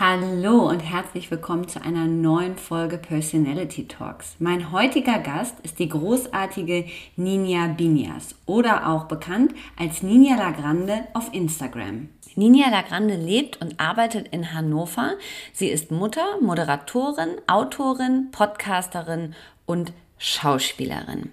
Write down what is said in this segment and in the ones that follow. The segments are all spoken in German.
Hallo und herzlich willkommen zu einer neuen Folge Personality Talks. Mein heutiger Gast ist die großartige Ninja Binias oder auch bekannt als Ninja Lagrande auf Instagram. Ninja Lagrande lebt und arbeitet in Hannover. Sie ist Mutter, Moderatorin, Autorin, Podcasterin und Schauspielerin.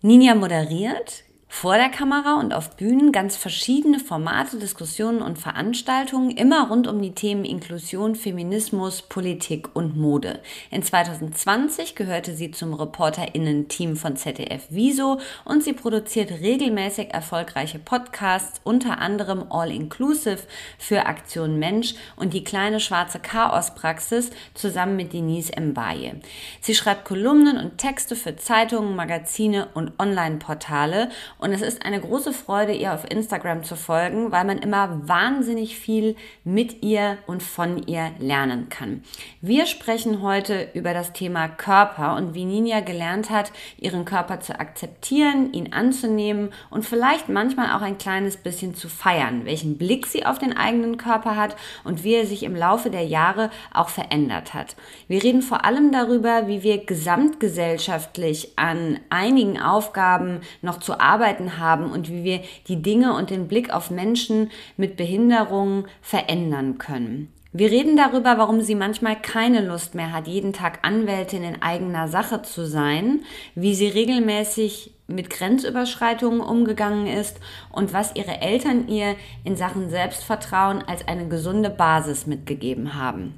Ninja moderiert, vor der Kamera und auf Bühnen ganz verschiedene Formate, Diskussionen und Veranstaltungen, immer rund um die Themen Inklusion, Feminismus, Politik und Mode. In 2020 gehörte sie zum ReporterInnen-Team von ZDF Wieso und sie produziert regelmäßig erfolgreiche Podcasts, unter anderem All Inclusive für Aktion Mensch und die kleine schwarze Chaospraxis zusammen mit Denise Mbaye. Sie schreibt Kolumnen und Texte für Zeitungen, Magazine und Online-Portale und es ist eine große Freude, ihr auf Instagram zu folgen, weil man immer wahnsinnig viel mit ihr und von ihr lernen kann. Wir sprechen heute über das Thema Körper und wie Ninja gelernt hat, ihren Körper zu akzeptieren, ihn anzunehmen und vielleicht manchmal auch ein kleines bisschen zu feiern, welchen Blick sie auf den eigenen Körper hat und wie er sich im Laufe der Jahre auch verändert hat. Wir reden vor allem darüber, wie wir gesamtgesellschaftlich an einigen Aufgaben noch zu arbeiten Möglichkeiten haben und wie wir die Dinge und den Blick auf Menschen mit Behinderungen verändern können. Wir reden darüber, warum sie manchmal keine Lust mehr hat, jeden Tag Anwältin in eigener Sache zu sein, wie sie regelmäßig mit Grenzüberschreitungen umgegangen ist und was ihre Eltern ihr in Sachen Selbstvertrauen als eine gesunde Basis mitgegeben haben.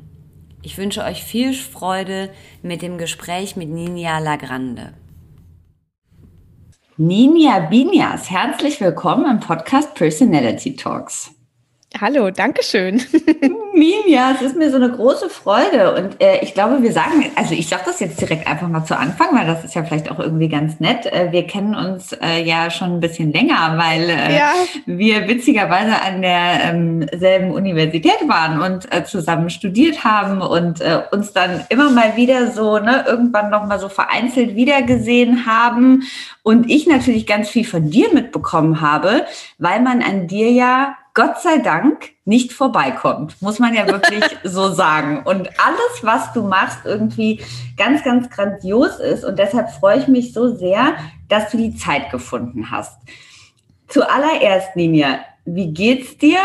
Ich wünsche euch viel Freude mit dem Gespräch mit Ninja Lagrande. Ninja Binias, herzlich willkommen im Podcast Personality Talks. Hallo, danke schön. Minja, es ist mir so eine große Freude und äh, ich glaube, wir sagen, also ich sage das jetzt direkt einfach mal zu Anfang, weil das ist ja vielleicht auch irgendwie ganz nett. Äh, wir kennen uns äh, ja schon ein bisschen länger, weil äh, ja. wir witzigerweise an derselben ähm, Universität waren und äh, zusammen studiert haben und äh, uns dann immer mal wieder so, ne, irgendwann noch mal so vereinzelt wiedergesehen haben und ich natürlich ganz viel von dir mitbekommen habe, weil man an dir ja Gott sei Dank nicht vorbeikommt, muss man ja wirklich so sagen. Und alles, was du machst, irgendwie ganz, ganz grandios ist. Und deshalb freue ich mich so sehr, dass du die Zeit gefunden hast. Zuallererst, Ninja, wie geht's dir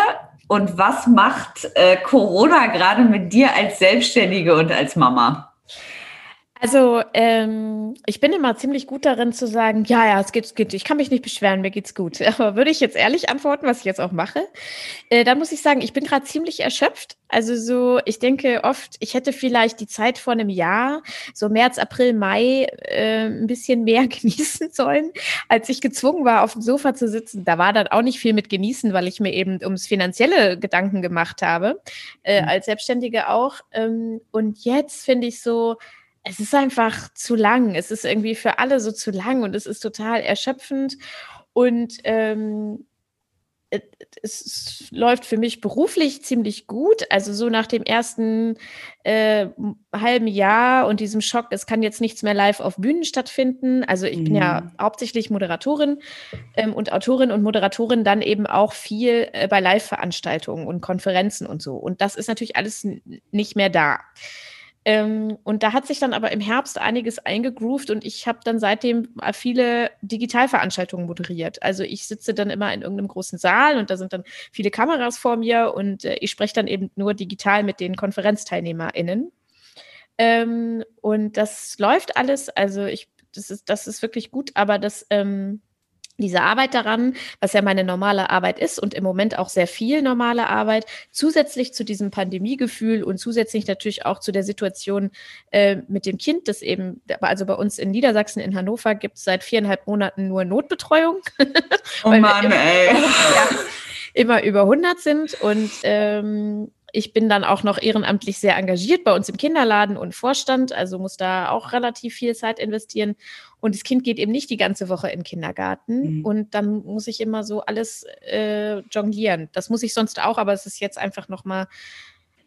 und was macht äh, Corona gerade mit dir als Selbstständige und als Mama? Also, ähm, ich bin immer ziemlich gut darin zu sagen, ja, ja, es geht, geht, ich kann mich nicht beschweren, mir geht's gut. Aber würde ich jetzt ehrlich antworten, was ich jetzt auch mache, äh, dann muss ich sagen, ich bin gerade ziemlich erschöpft. Also so, ich denke oft, ich hätte vielleicht die Zeit vor einem Jahr, so März, April, Mai, äh, ein bisschen mehr genießen sollen, als ich gezwungen war, auf dem Sofa zu sitzen. Da war dann auch nicht viel mit genießen, weil ich mir eben ums finanzielle Gedanken gemacht habe, äh, mhm. als Selbstständige auch. Ähm, und jetzt finde ich so, es ist einfach zu lang. Es ist irgendwie für alle so zu lang und es ist total erschöpfend. Und ähm, es läuft für mich beruflich ziemlich gut. Also so nach dem ersten äh, halben Jahr und diesem Schock, es kann jetzt nichts mehr live auf Bühnen stattfinden. Also ich mhm. bin ja mhm. hauptsächlich Moderatorin ähm, und Autorin und Moderatorin dann eben auch viel äh, bei Live-Veranstaltungen und Konferenzen und so. Und das ist natürlich alles nicht mehr da. Ähm, und da hat sich dann aber im Herbst einiges eingegroovt und ich habe dann seitdem viele Digitalveranstaltungen moderiert. Also ich sitze dann immer in irgendeinem großen Saal und da sind dann viele Kameras vor mir und äh, ich spreche dann eben nur digital mit den KonferenzteilnehmerInnen. Ähm, und das läuft alles. Also ich, das ist, das ist wirklich gut, aber das, ähm, diese Arbeit daran, was ja meine normale Arbeit ist und im Moment auch sehr viel normale Arbeit, zusätzlich zu diesem Pandemiegefühl und zusätzlich natürlich auch zu der Situation äh, mit dem Kind, das eben, also bei uns in Niedersachsen, in Hannover, gibt es seit viereinhalb Monaten nur Notbetreuung. Oh Mann, immer, ey. Ja, immer über 100 sind und ähm, ich bin dann auch noch ehrenamtlich sehr engagiert bei uns im Kinderladen und Vorstand, also muss da auch relativ viel Zeit investieren. Und das Kind geht eben nicht die ganze Woche in den Kindergarten. Mhm. Und dann muss ich immer so alles äh, jonglieren. Das muss ich sonst auch, aber es ist jetzt einfach noch mal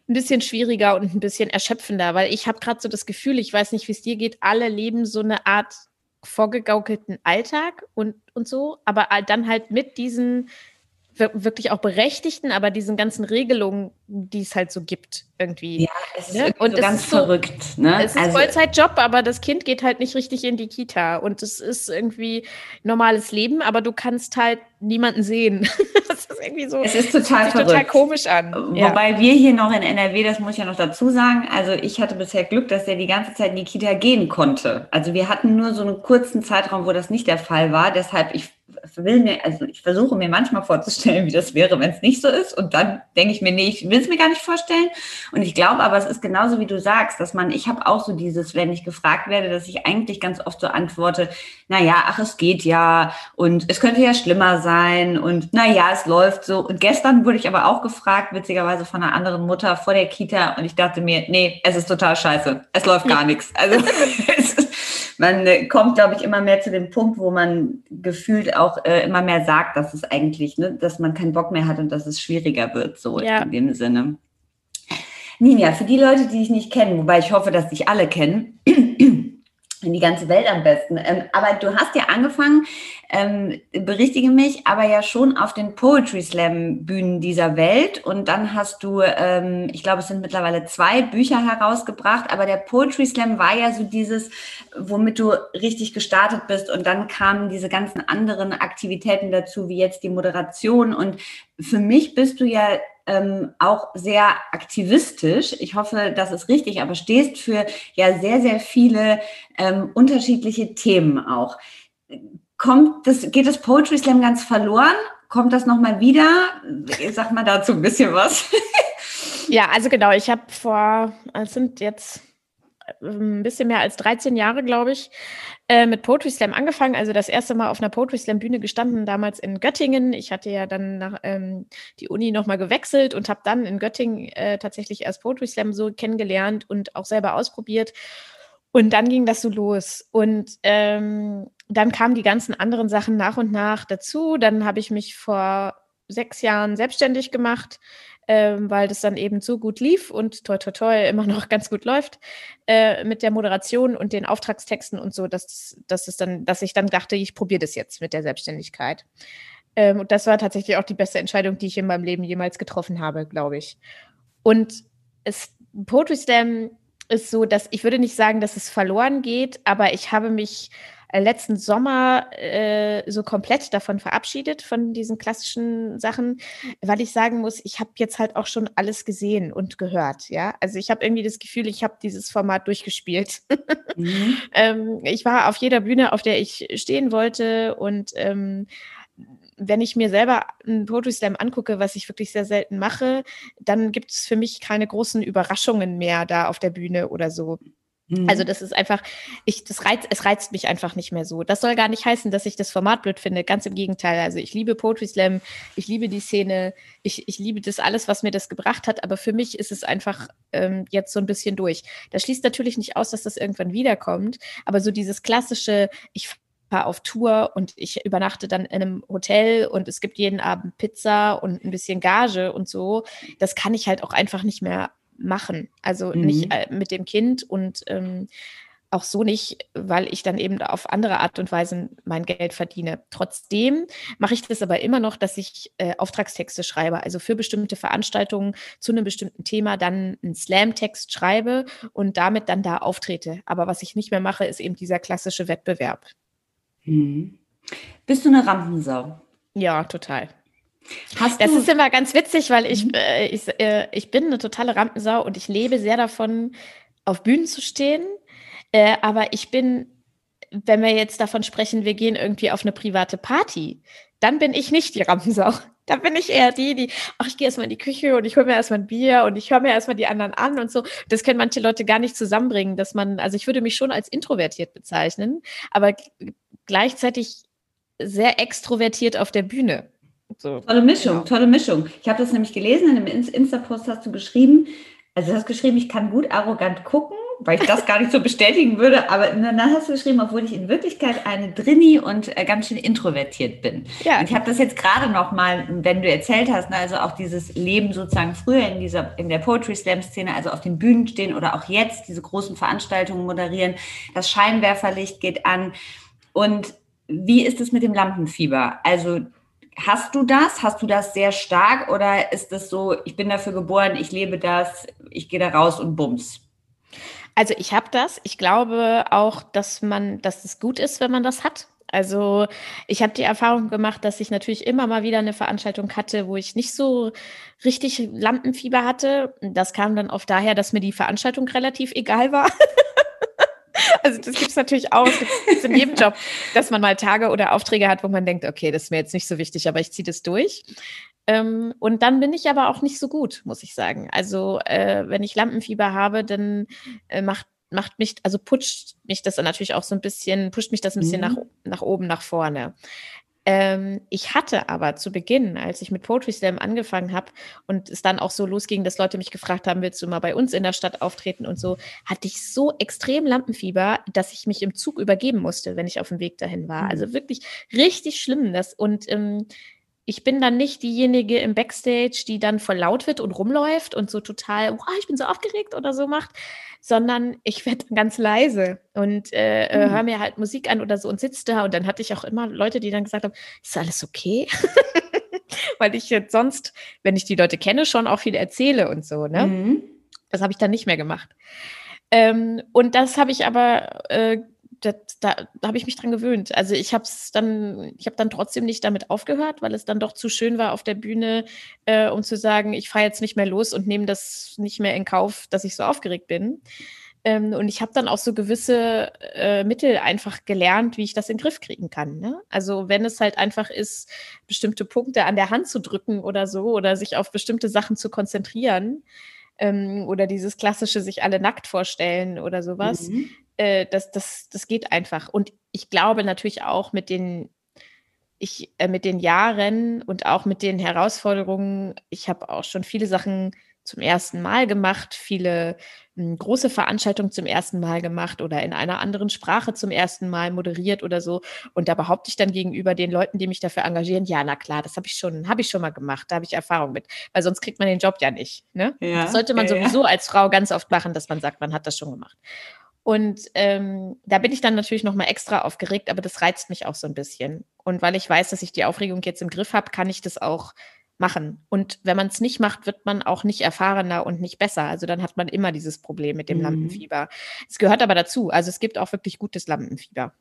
ein bisschen schwieriger und ein bisschen erschöpfender, weil ich habe gerade so das Gefühl, ich weiß nicht, wie es dir geht, alle leben so eine Art vorgegaukelten Alltag und, und so, aber dann halt mit diesen wirklich auch berechtigten, aber diesen ganzen Regelungen, die es halt so gibt, irgendwie. Ja, es ist ne? und so ganz ist so, verrückt. Ne? Es ist also, Vollzeitjob, aber das Kind geht halt nicht richtig in die Kita und es ist irgendwie normales Leben, aber du kannst halt niemanden sehen. das ist irgendwie so. Es ist total, verrückt. total komisch an. Wobei ja. wir hier noch in NRW, das muss ich ja noch dazu sagen, also ich hatte bisher Glück, dass er die ganze Zeit in die Kita gehen konnte. Also wir hatten nur so einen kurzen Zeitraum, wo das nicht der Fall war. Deshalb, ich will mir, also ich versuche mir manchmal vorzustellen, wie das wäre, wenn es nicht so ist. Und dann denke ich mir, nee, ich will es mir gar nicht vorstellen. Und ich glaube aber, es ist genauso wie du sagst, dass man, ich habe auch so dieses, wenn ich gefragt werde, dass ich eigentlich ganz oft so antworte, na ja, ach, es geht ja und es könnte ja schlimmer sein und na ja, es läuft so. Und gestern wurde ich aber auch gefragt, witzigerweise von einer anderen Mutter vor der Kita und ich dachte mir, nee, es ist total scheiße. Es läuft gar nichts. Also man äh, kommt, glaube ich, immer mehr zu dem Punkt, wo man gefühlt auch äh, immer mehr sagt, dass es eigentlich, ne, dass man keinen Bock mehr hat und dass es schwieriger wird, so ja. in dem Sinne. Ninja, für die Leute, die dich nicht kennen, wobei ich hoffe, dass dich alle kennen, in die ganze Welt am besten. Ähm, aber du hast ja angefangen, ähm, berichtige mich, aber ja schon auf den Poetry Slam Bühnen dieser Welt. Und dann hast du, ähm, ich glaube, es sind mittlerweile zwei Bücher herausgebracht, aber der Poetry Slam war ja so dieses, womit du richtig gestartet bist. Und dann kamen diese ganzen anderen Aktivitäten dazu, wie jetzt die Moderation. Und für mich bist du ja ähm, auch sehr aktivistisch. Ich hoffe, das ist richtig, aber stehst für ja sehr, sehr viele ähm, unterschiedliche Themen auch. Kommt das, geht das Poetry Slam ganz verloren? Kommt das nochmal wieder? Sag mal dazu ein bisschen was. ja, also genau, ich habe vor, es sind jetzt ein bisschen mehr als 13 Jahre, glaube ich, äh, mit Poetry Slam angefangen. Also das erste Mal auf einer Poetry Slam Bühne gestanden, damals in Göttingen. Ich hatte ja dann nach ähm, die Uni nochmal gewechselt und habe dann in Göttingen äh, tatsächlich erst Poetry Slam so kennengelernt und auch selber ausprobiert. Und dann ging das so los. Und ähm, dann kamen die ganzen anderen Sachen nach und nach dazu. Dann habe ich mich vor sechs Jahren selbstständig gemacht ähm, weil das dann eben so gut lief und toi toi toi immer noch ganz gut läuft äh, mit der Moderation und den Auftragstexten und so, dass, dass es dann, dass ich dann dachte, ich probiere das jetzt mit der Selbstständigkeit. Ähm, und das war tatsächlich auch die beste Entscheidung, die ich in meinem Leben jemals getroffen habe, glaube ich. Und es, Poetry Slam ist so, dass ich würde nicht sagen, dass es verloren geht, aber ich habe mich letzten Sommer äh, so komplett davon verabschiedet, von diesen klassischen Sachen, weil ich sagen muss, ich habe jetzt halt auch schon alles gesehen und gehört. Ja, also ich habe irgendwie das Gefühl, ich habe dieses Format durchgespielt. Mhm. ähm, ich war auf jeder Bühne, auf der ich stehen wollte und ähm, wenn ich mir selber einen Poetry Slam angucke, was ich wirklich sehr selten mache, dann gibt es für mich keine großen Überraschungen mehr da auf der Bühne oder so. Also mhm. das ist einfach, ich, das reizt, es reizt mich einfach nicht mehr so. Das soll gar nicht heißen, dass ich das Format blöd finde. Ganz im Gegenteil. Also ich liebe Poetry Slam, ich liebe die Szene, ich, ich liebe das alles, was mir das gebracht hat. Aber für mich ist es einfach ähm, jetzt so ein bisschen durch. Das schließt natürlich nicht aus, dass das irgendwann wiederkommt. Aber so dieses klassische, ich fahre auf Tour und ich übernachte dann in einem Hotel und es gibt jeden Abend Pizza und ein bisschen Gage und so. Das kann ich halt auch einfach nicht mehr machen. Also mhm. nicht äh, mit dem Kind und ähm, auch so nicht, weil ich dann eben auf andere Art und Weise mein Geld verdiene. Trotzdem mache ich das aber immer noch, dass ich äh, Auftragstexte schreibe, also für bestimmte Veranstaltungen zu einem bestimmten Thema dann einen Slam-Text schreibe und damit dann da auftrete. Aber was ich nicht mehr mache, ist eben dieser klassische Wettbewerb. Mhm. Bist du eine Rampensau? Ja, total. Hast das ist immer ganz witzig, weil ich, mhm. äh, ich, äh, ich bin eine totale Rampensau und ich lebe sehr davon, auf Bühnen zu stehen. Äh, aber ich bin, wenn wir jetzt davon sprechen, wir gehen irgendwie auf eine private Party, dann bin ich nicht die Rampensau. Da bin ich eher die, die, ach, ich gehe erstmal in die Küche und ich hole mir erstmal ein Bier und ich höre mir erstmal die anderen an und so. Das können manche Leute gar nicht zusammenbringen, dass man, also ich würde mich schon als introvertiert bezeichnen, aber gleichzeitig sehr extrovertiert auf der Bühne. So. Tolle Mischung, genau. tolle Mischung. Ich habe das nämlich gelesen, in einem Insta-Post hast du geschrieben, also du hast geschrieben, ich kann gut arrogant gucken, weil ich das gar nicht so bestätigen würde, aber dann hast du geschrieben, obwohl ich in Wirklichkeit eine Drini und äh, ganz schön introvertiert bin. Ja. Und ich habe das jetzt gerade noch mal, wenn du erzählt hast, ne, also auch dieses Leben sozusagen früher in dieser in der Poetry Slam Szene, also auf den Bühnen stehen oder auch jetzt diese großen Veranstaltungen moderieren, das Scheinwerferlicht geht an und wie ist es mit dem Lampenfieber? Also Hast du das? Hast du das sehr stark oder ist es so, ich bin dafür geboren, ich lebe das, ich gehe da raus und bums? Also ich habe das. Ich glaube auch, dass man, dass es gut ist, wenn man das hat. Also ich habe die Erfahrung gemacht, dass ich natürlich immer mal wieder eine Veranstaltung hatte, wo ich nicht so richtig Lampenfieber hatte. Das kam dann oft daher, dass mir die Veranstaltung relativ egal war. Also das gibt es natürlich auch, gibt in jedem Job, dass man mal Tage oder Aufträge hat, wo man denkt, okay, das ist mir jetzt nicht so wichtig, aber ich ziehe das durch. Ähm, und dann bin ich aber auch nicht so gut, muss ich sagen. Also äh, wenn ich Lampenfieber habe, dann äh, macht macht mich, also pusht mich das natürlich auch so ein bisschen, pusht mich das ein bisschen mhm. nach, nach oben, nach vorne. Ähm, ich hatte aber zu Beginn, als ich mit Poetry Slam angefangen habe und es dann auch so losging, dass Leute mich gefragt haben, willst du mal bei uns in der Stadt auftreten und so, hatte ich so extrem Lampenfieber, dass ich mich im Zug übergeben musste, wenn ich auf dem Weg dahin war. Mhm. Also wirklich richtig schlimm. Das, und ähm, ich bin dann nicht diejenige im Backstage, die dann voll laut wird und rumläuft und so total, oh, ich bin so aufgeregt oder so macht, sondern ich werde ganz leise und äh, mhm. höre mir halt Musik an oder so und sitze da. Und dann hatte ich auch immer Leute, die dann gesagt haben, ist alles okay? Weil ich jetzt sonst, wenn ich die Leute kenne, schon auch viel erzähle und so. Ne? Mhm. Das habe ich dann nicht mehr gemacht. Ähm, und das habe ich aber äh, das, da, da habe ich mich dran gewöhnt. Also ich habe es dann, ich habe dann trotzdem nicht damit aufgehört, weil es dann doch zu schön war auf der Bühne, äh, um zu sagen, ich fahre jetzt nicht mehr los und nehme das nicht mehr in Kauf, dass ich so aufgeregt bin. Ähm, und ich habe dann auch so gewisse äh, Mittel einfach gelernt, wie ich das in den Griff kriegen kann. Ne? Also wenn es halt einfach ist, bestimmte Punkte an der Hand zu drücken oder so oder sich auf bestimmte Sachen zu konzentrieren, ähm, oder dieses klassische sich alle nackt vorstellen oder sowas, mhm äh, das, das, das geht einfach. Und ich glaube natürlich auch mit den, ich, äh, mit den Jahren und auch mit den Herausforderungen, ich habe auch schon viele Sachen zum ersten Mal gemacht, viele m, hm, große Veranstaltungen zum ersten Mal gemacht oder in einer anderen Sprache zum ersten Mal moderiert oder so. Und da behaupte ich dann gegenüber den Leuten, die mich dafür engagieren, ja, na klar, das habe ich schon, habe ich schon mal gemacht, da habe ich Erfahrung mit, weil sonst kriegt man den Job ja nicht. Ne? Ja, das sollte man ja, sowieso ja. als Frau ganz oft machen, dass man sagt, man hat das schon gemacht. Und ähm, da bin ich dann natürlich noch mal extra aufgeregt, aber das reizt mich auch so ein bisschen. Und weil ich weiß, dass ich die Aufregung jetzt im Griff habe, kann ich das auch machen. Und wenn man es nicht macht, wird man auch nicht erfahrener und nicht besser. Also dann hat man immer dieses Problem mit dem mhm. Lampenfieber. Es gehört aber dazu. Also es gibt auch wirklich gutes Lampenfieber.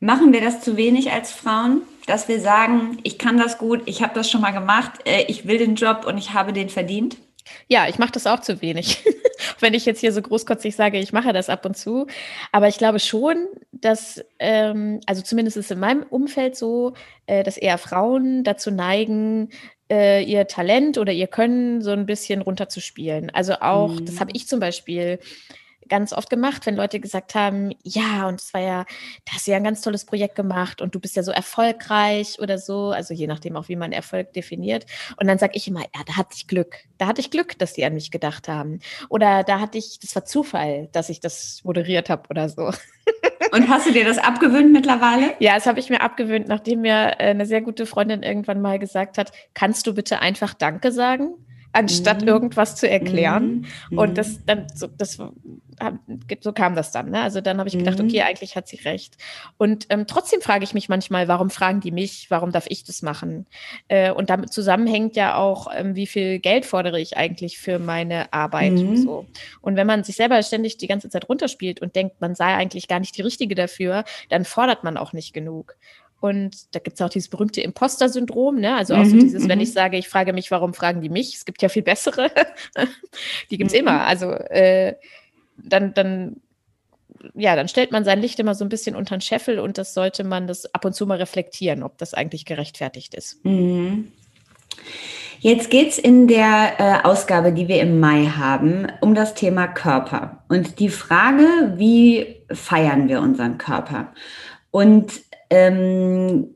Machen wir das zu wenig als Frauen, dass wir sagen, ich kann das gut, ich habe das schon mal gemacht, äh, ich will den Job und ich habe den verdient? Ja, ich mache das auch zu wenig. Wenn ich jetzt hier so großkotzig sage, ich mache das ab und zu. Aber ich glaube schon, dass, ähm, also zumindest ist in meinem Umfeld so, äh, dass eher Frauen dazu neigen, äh, ihr Talent oder ihr Können so ein bisschen runterzuspielen. Also auch, mhm. das habe ich zum Beispiel ganz oft gemacht, wenn Leute gesagt haben, ja, und es war ja, da hast du ja ein ganz tolles Projekt gemacht und du bist ja so erfolgreich oder so, also je nachdem auch, wie man Erfolg definiert. Und dann sage ich immer, ja, da hatte ich Glück. Da hatte ich Glück, dass die an mich gedacht haben. Oder da hatte ich, das war Zufall, dass ich das moderiert habe oder so. Und hast du dir das abgewöhnt mittlerweile? Ja, das habe ich mir abgewöhnt, nachdem mir äh, eine sehr gute Freundin irgendwann mal gesagt hat, kannst du bitte einfach Danke sagen? Anstatt mhm. irgendwas zu erklären. Mhm. Und das dann so, das so kam das dann. Ne? Also dann habe ich gedacht, mhm. okay, eigentlich hat sie recht. Und ähm, trotzdem frage ich mich manchmal, warum fragen die mich? Warum darf ich das machen? Äh, und damit zusammenhängt ja auch, ähm, wie viel Geld fordere ich eigentlich für meine Arbeit und mhm. so. Und wenn man sich selber ständig die ganze Zeit runterspielt und denkt, man sei eigentlich gar nicht die Richtige dafür, dann fordert man auch nicht genug. Und da gibt es auch dieses berühmte Imposter-Syndrom, ne? Also auch mhm, so dieses, wenn mhm. ich sage, ich frage mich, warum fragen die mich? Es gibt ja viel bessere. die gibt es mhm. immer. Also äh, dann, dann, ja, dann stellt man sein Licht immer so ein bisschen unter den Scheffel und das sollte man das ab und zu mal reflektieren, ob das eigentlich gerechtfertigt ist. Mhm. Jetzt geht es in der äh, Ausgabe, die wir im Mai haben, um das Thema Körper und die Frage, wie feiern wir unseren Körper? Und ähm,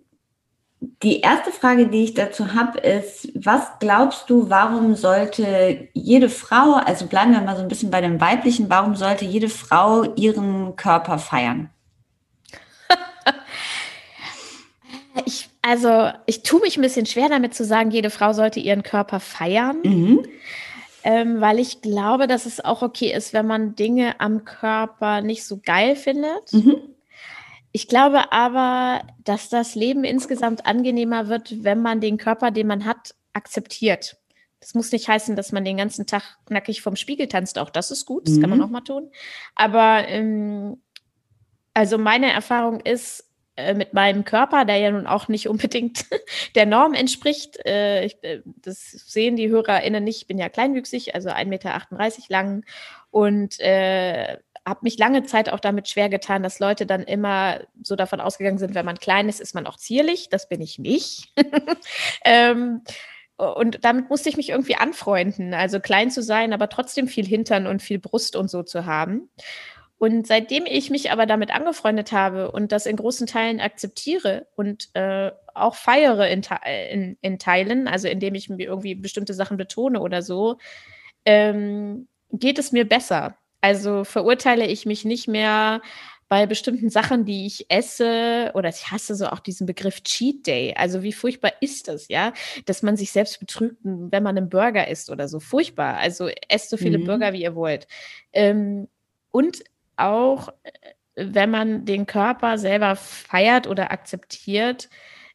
die erste Frage, die ich dazu habe, ist, was glaubst du, warum sollte jede Frau, also bleiben wir mal so ein bisschen bei dem weiblichen, warum sollte jede Frau ihren Körper feiern? ich, also, ich tue mich ein bisschen schwer damit zu sagen, jede Frau sollte ihren Körper feiern. Mhm. Ähm, weil ich glaube, dass es auch okay ist, wenn man Dinge am Körper nicht so geil findet. Mhm. Ich glaube aber, dass das Leben insgesamt angenehmer wird, wenn man den Körper, den man hat, akzeptiert. Das muss nicht heißen, dass man den ganzen Tag nackig vom Spiegel tanzt. Auch das ist gut, das mhm. kann man mhm. auch mal tun. Aber ähm, also meine Erfahrung ist äh, mit meinem Körper, der ja nun auch nicht unbedingt der Norm entspricht. Äh, ich, äh, das sehen die HörerInnen nicht. Ich bin ja kleinwüchsig, also 1,38 Meter lang und äh, habe mich lange Zeit auch damit schwer getan, dass Leute dann immer so davon ausgegangen sind, wenn man klein ist, ist man auch zierlich. Das bin ich nicht. ähm, und damit musste ich mich irgendwie anfreunden, also klein zu sein, aber trotzdem viel Hintern und viel Brust und so zu haben. Und seitdem ich mich aber damit angefreundet habe und das in großen Teilen akzeptiere und äh, auch feiere in, in, in, Teilen, also indem ich mir irgendwie bestimmte Sachen betone oder so, ähm, geht es mir besser. Also verurteile ich mich nicht mehr bei bestimmten Sachen, die ich esse, oder ich hasse so auch diesen Begriff Cheat Day. Also wie furchtbar ist das, ja, dass man sich selbst betrügt, wenn man einen Burger isst oder so. Furchtbar. Also esst so viele mhm. Burger, wie ihr wollt. Ähm, und auch, äh, wenn man den Körper selber feiert oder akzeptiert,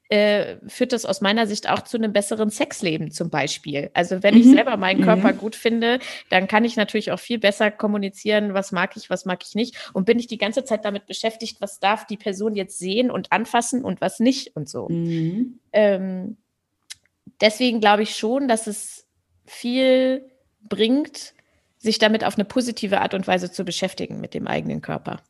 äh, führt das aus meiner Sicht auch zu einem besseren Sexleben zum Beispiel. Also wenn mhm. ich selber meinen Körper mhm. gut finde, dann kann ich natürlich auch viel besser kommunizieren, was mag ich, was mag ich nicht. Und bin ich die ganze Zeit damit beschäftigt, was darf die Person jetzt sehen und anfassen und was nicht und so. Mhm. Ähm, deswegen glaube ich schon, dass es viel bringt, sich damit auf eine positive Art und Weise zu beschäftigen mit dem eigenen Körper.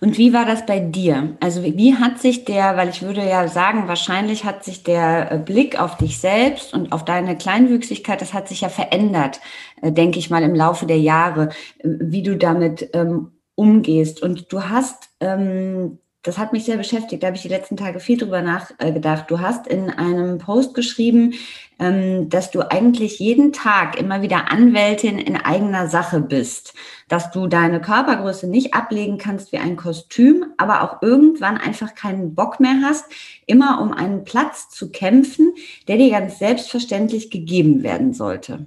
Und wie war das bei dir? Also wie hat sich der, weil ich würde ja sagen, wahrscheinlich hat sich der äh, Blick auf dich selbst und auf deine Kleinwüchsigkeit, das hat sich ja verändert, äh, denke ich mal, im Laufe der Jahre, äh, wie du damit ähm, umgehst. Und du hast, ähm, das hat mich sehr beschäftigt, da habe ich die letzten Tage viel drüber nachgedacht. Du hast in einem Post geschrieben, ähm, dass du eigentlich jeden Tag immer wieder Anwältin in eigener Sache bist, dass du deine Körpergröße nicht ablegen kannst wie ein Kostüm, aber auch irgendwann einfach keinen Bock mehr hast, immer um einen Platz zu kämpfen, der dir ganz selbstverständlich gegeben werden sollte.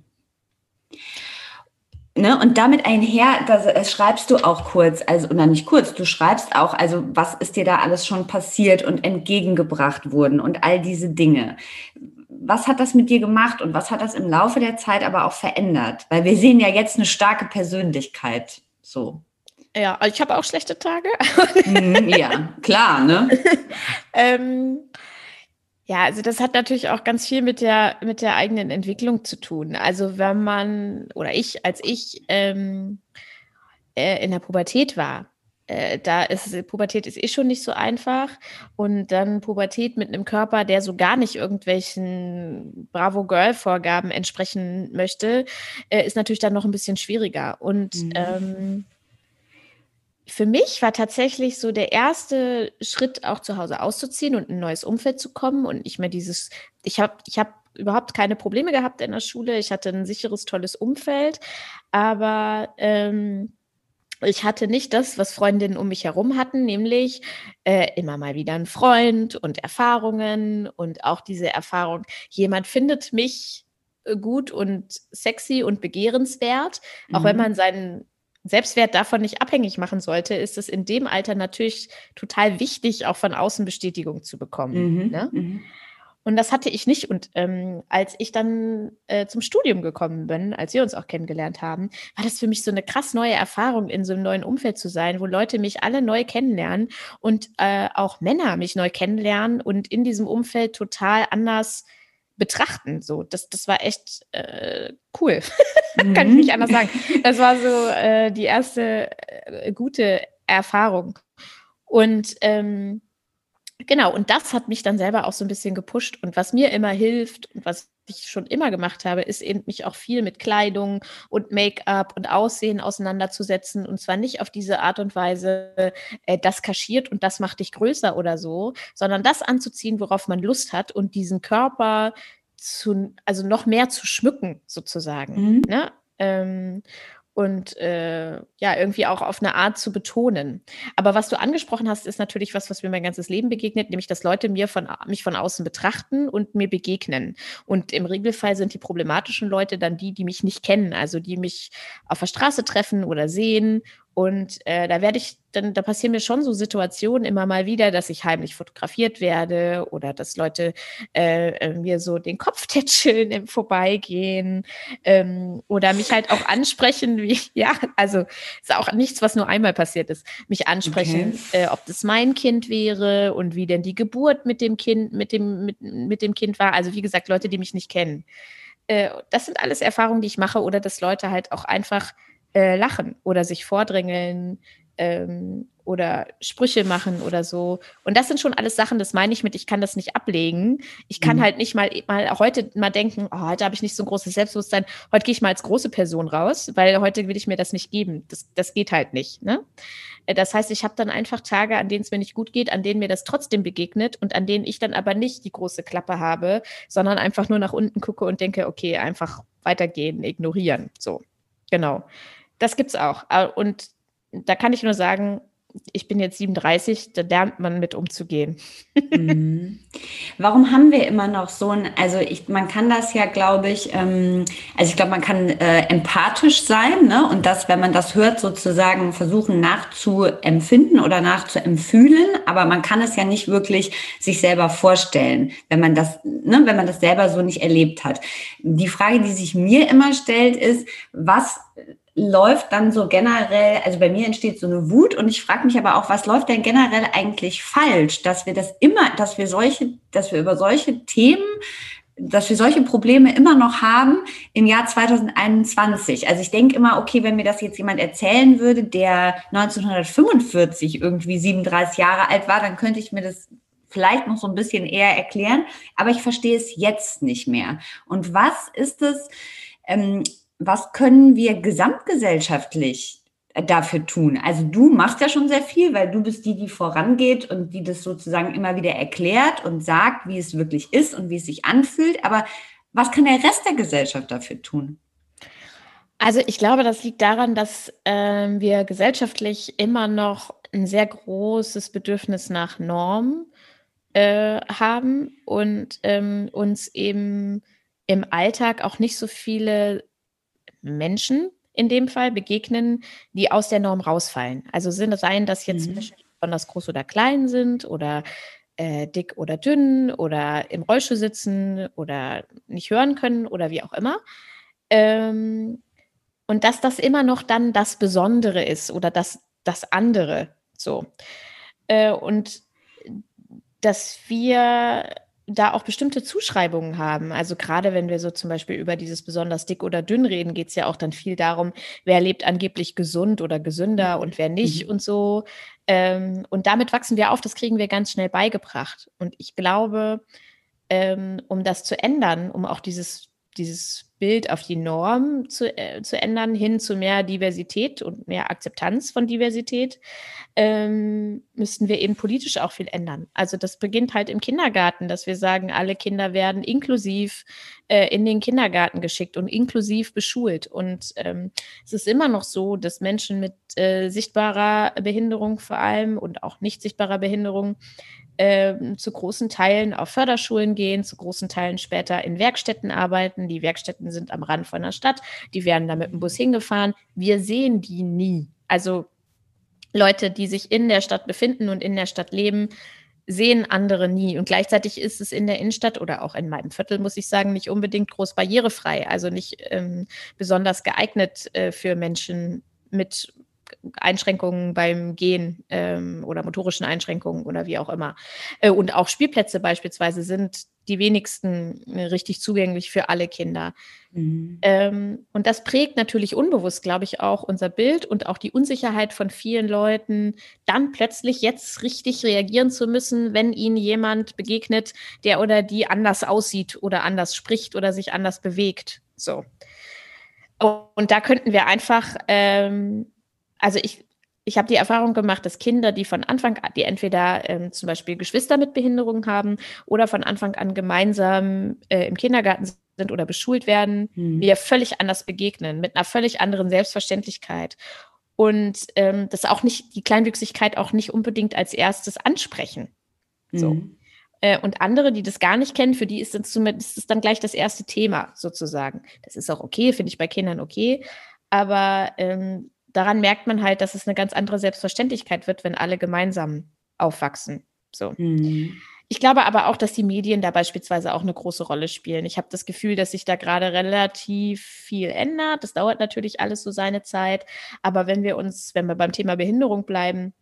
Ne, und damit einher, das, das schreibst du auch kurz, also oder nicht kurz, du schreibst auch, also was ist dir da alles schon passiert und entgegengebracht worden und all diese Dinge was hat das mit dir gemacht und was hat das im Laufe der Zeit aber auch verändert? Weil wir sehen ja jetzt eine starke Persönlichkeit. So. Ja, ich habe auch schlechte Tage. Mhm, ja, klar, ne? ähm, ja, also das hat natürlich auch ganz viel mit der, mit der eigenen Entwicklung zu tun. Also wenn man, oder ich, als ich ähm, äh, in der Pubertät war, äh, da ist Pubertät ist eh schon nicht so einfach und dann Pubertät mit einem Körper, der so gar nicht irgendwelchen Bravo Girl Vorgaben entsprechen möchte, äh, ist natürlich dann noch ein bisschen schwieriger und mhm. ähm, für mich war tatsächlich so der erste Schritt, auch zu Hause auszuziehen und in ein neues Umfeld zu kommen und nicht mehr dieses, ich habe ich hab überhaupt keine Probleme gehabt in der Schule, ich hatte ein sicheres, tolles Umfeld, aber ähm, ich hatte nicht das, was Freundinnen um mich herum hatten, nämlich äh, immer mal wieder ein Freund und Erfahrungen und auch diese Erfahrung, jemand findet mich äh, gut und sexy und begehrenswert, mhm. auch wenn mhm. man seinen Selbstwert davon nicht abhängig machen sollte, ist es in dem Alter natürlich total wichtig, auch von außen Bestätigung zu bekommen. Mhm. Ne? Mhm. Und das hatte ich nicht. Und ähm, als ich dann äh, zum Studium gekommen bin, als wir uns auch kennengelernt haben, war das für mich so eine krass neue Erfahrung, in so einem neuen Umfeld zu sein, wo Leute mich alle neu kennenlernen und äh, auch Männer mich neu kennenlernen und in diesem Umfeld total anders betrachten. So, das, das war echt äh, cool. Kann ich nicht anders sagen. Das war so äh, die erste äh, gute Erfahrung. Und ähm, genau, und das hat mich dann selber auch so ein bisschen gepusht. Und was mir immer hilft und was ich schon immer gemacht habe, ist eben mich auch viel mit Kleidung und Make-up und Aussehen auseinanderzusetzen. Und zwar nicht auf diese Art und Weise, äh, das kaschiert und das macht dich größer oder so, sondern das anzuziehen, worauf man Lust hat und diesen Körper zu, also noch mehr zu schmücken, sozusagen. Mhm. Ne? Ähm, und äh, ja, irgendwie auch auf eine Art zu betonen. Aber was du angesprochen hast, ist natürlich was, was mir mein ganzes Leben begegnet, nämlich dass Leute mir von, mich von außen betrachten und mir begegnen. Und im Regelfall sind die problematischen Leute dann die, die mich nicht kennen, also die mich auf der Straße treffen oder sehen und äh, da werde ich, dann, da passieren mir schon so Situationen immer mal wieder, dass ich heimlich fotografiert werde oder dass Leute äh, äh mir so den Kopf tätscheln im Vorbeigehen ähm, oder mich halt auch ansprechen, wie, ja, also ist auch nichts, was nur einmal passiert ist, mich ansprechen, okay. äh, ob das mein Kind wäre und wie denn die Geburt mit dem Kind, mit dem, mit, mit dem Kind war. Also wie gesagt, Leute, die mich nicht kennen. Äh, das sind alles Erfahrungen, die ich mache oder dass Leute halt auch einfach äh, lachen oder sich vordrängeln ähm, oder Sprüche machen oder so. Und das sind schon alles Sachen, das meine ich mit, ich kann das nicht ablegen. Ich kann mhm. halt nicht mal, mal heute mal denken, oh, heute habe ich nicht so ein großes Selbstbewusstsein, heute gehe ich mal als große Person raus, weil heute will ich mir das nicht geben. Das, das geht halt nicht. Ne? Äh, das heißt, ich habe dann einfach Tage, an denen es mir nicht gut geht, an denen mir das trotzdem begegnet und an denen ich dann aber nicht die große Klappe habe, sondern einfach nur nach unten gucke und denke, okay, einfach weitergehen, ignorieren. So, genau. Das gibt's auch. Und da kann ich nur sagen, ich bin jetzt 37, da lernt man mit umzugehen. Mhm. Warum haben wir immer noch so ein, also ich, man kann das ja, glaube ich, ähm, also ich glaube, man kann äh, empathisch sein, ne? Und das, wenn man das hört, sozusagen versuchen nachzuempfinden oder nachzuempfühlen, aber man kann es ja nicht wirklich sich selber vorstellen, wenn man das, ne, wenn man das selber so nicht erlebt hat. Die Frage, die sich mir immer stellt, ist, was läuft dann so generell, also bei mir entsteht so eine Wut und ich frage mich aber auch, was läuft denn generell eigentlich falsch, dass wir das immer, dass wir solche, dass wir über solche Themen dass wir solche Probleme immer noch haben im Jahr 2021. Also ich denke immer, okay, wenn mir das jetzt jemand erzählen würde, der 1945 irgendwie 37 Jahre alt war, dann könnte ich mir das vielleicht noch so ein bisschen eher erklären, aber ich verstehe es jetzt nicht mehr. Und was ist es, ähm, was können wir gesamtgesellschaftlich dafür tun? Also du machst ja schon sehr viel, weil du bist die, die vorangeht und die das sozusagen immer wieder erklärt und sagt, wie es wirklich ist und wie es sich anfühlt. Aber was kann der Rest der Gesellschaft dafür tun? Also ich glaube, das liegt daran, dass äh, wir gesellschaftlich immer noch ein sehr großes Bedürfnis nach Norm äh, haben und ähm, uns eben im Alltag auch nicht so viele Menschen in dem Fall begegnen, die aus der Norm rausfallen. Also sind, seien das jetzt mhm. Menschen, besonders groß oder klein sind oder äh, dick oder dünn oder im Rollstuhl sitzen oder nicht hören können oder wie auch immer. Ähm, und dass das immer noch dann das Besondere ist oder das, das andere. So. Äh, und dass wir da auch bestimmte Zuschreibungen haben. Also gerade wenn wir so zum Beispiel über dieses besonders dick oder dünn reden, geht es ja auch dann viel darum, wer lebt angeblich gesund oder gesünder und wer nicht mhm. und so. Ähm, und damit wachsen wir auf, das kriegen wir ganz schnell beigebracht. Und ich glaube, ähm, um das zu ändern, um auch dieses, dieses Bild auf die Norm zu, äh, zu ändern, hin zu mehr Diversität und mehr Akzeptanz von Diversität, ähm, müssten wir eben politisch auch viel ändern. Also das beginnt halt im Kindergarten, dass wir sagen, alle Kinder werden inklusiv äh, in den Kindergarten geschickt und inklusiv beschult. Und ähm, es ist immer noch so, dass Menschen mit äh, sichtbarer Behinderung vor allem und auch nicht sichtbarer Behinderung äh, zu großen Teilen auf Förderschulen gehen, zu großen Teilen später in Werkstätten arbeiten. Die Werkstätten sind am Rand von der Stadt, die werden da mit dem Bus hingefahren. Wir sehen die nie. Also Leute, die sich in der Stadt befinden und in der Stadt leben, sehen andere nie. Und gleichzeitig ist es in der Innenstadt oder auch in meinem Viertel, muss ich sagen, nicht unbedingt groß barrierefrei, also nicht ähm, besonders geeignet äh, für Menschen mit Einschränkungen beim Gehen ähm, oder motorischen Einschränkungen oder wie auch immer. Äh, und auch Spielplätze beispielsweise sind die wenigsten äh, richtig zugänglich für alle Kinder. Mhm. Ähm, und das prägt natürlich unbewusst, glaube ich, auch unser Bild und auch die Unsicherheit von vielen Leuten, dann plötzlich jetzt richtig reagieren zu müssen, wenn ihnen jemand begegnet, der oder die anders aussieht oder anders spricht oder sich anders bewegt. So. Und da könnten wir einfach, ähm, also ich, ich habe die Erfahrung gemacht, dass Kinder, die von Anfang an, die entweder ähm, zum Beispiel Geschwister mit Behinderung haben oder von Anfang an gemeinsam äh, im Kindergarten sind oder beschult werden, hm. mir völlig anders begegnen, mit einer völlig anderen Selbstverständlichkeit. Und ähm, das auch nicht, die Kleinwüchsigkeit auch nicht unbedingt als erstes ansprechen. So. Hm. Äh, und andere, die das gar nicht kennen, für die ist das, zumindest, ist dann gleich das erste Thema sozusagen. Das ist auch okay, finde ich bei Kindern okay. Aber ähm, daran merkt man halt, dass es eine ganz andere Selbstverständlichkeit wird, wenn alle gemeinsam aufwachsen. So. Mhm. Ich glaube aber auch, dass die Medien da beispielsweise auch eine große Rolle spielen. Ich habe das Gefühl, dass sich da gerade relativ viel ändert. Das dauert natürlich alles so seine Zeit. Aber wenn wir uns, wenn wir beim Thema Behinderung bleiben,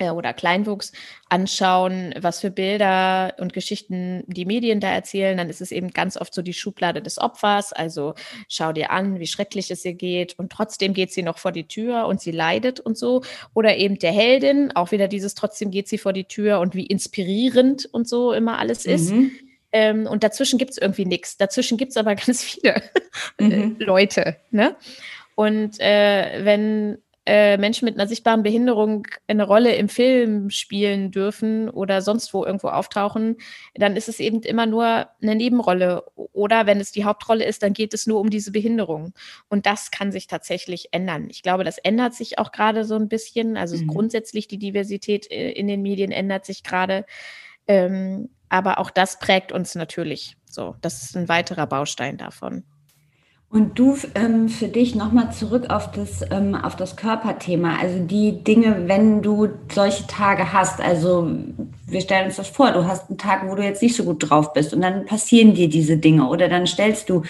oder Kleinwuchs anschauen, was für Bilder und Geschichten die Medien da erzählen, dann ist es eben ganz oft so die Schublade des Opfers. Also schau dir an, wie schrecklich es ihr geht und trotzdem geht sie noch vor die Tür und sie leidet und so. Oder eben der Heldin, auch wieder dieses trotzdem geht sie vor die Tür und wie inspirierend und so immer alles ist. Mhm. Ähm, und dazwischen gibt es irgendwie nichts. Dazwischen gibt es aber ganz viele mhm. Leute. Ne? Und äh, wenn äh, Menschen mit einer sichtbaren Behinderung eine Rolle im Film spielen dürfen oder sonst wo irgendwo auftauchen, dann ist es eben immer nur eine Nebenrolle. Oder wenn es die Hauptrolle ist, dann geht es nur um diese Behinderung. Und das kann sich tatsächlich ändern. Ich glaube, das ändert sich auch gerade so ein bisschen. Also mhm. grundsätzlich die Diversität äh, in den Medien ändert sich gerade. Ähm, aber auch das prägt uns natürlich. So, das ist ein weiterer Baustein davon. Und du ähm, für dich nochmal zurück auf das, ähm, auf das Körperthema, also die Dinge, wenn du solche Tage hast, also wir stellen uns das vor, du hast einen Tag, wo du jetzt nicht so gut drauf bist und dann passieren dir diese Dinge oder dann stellst du,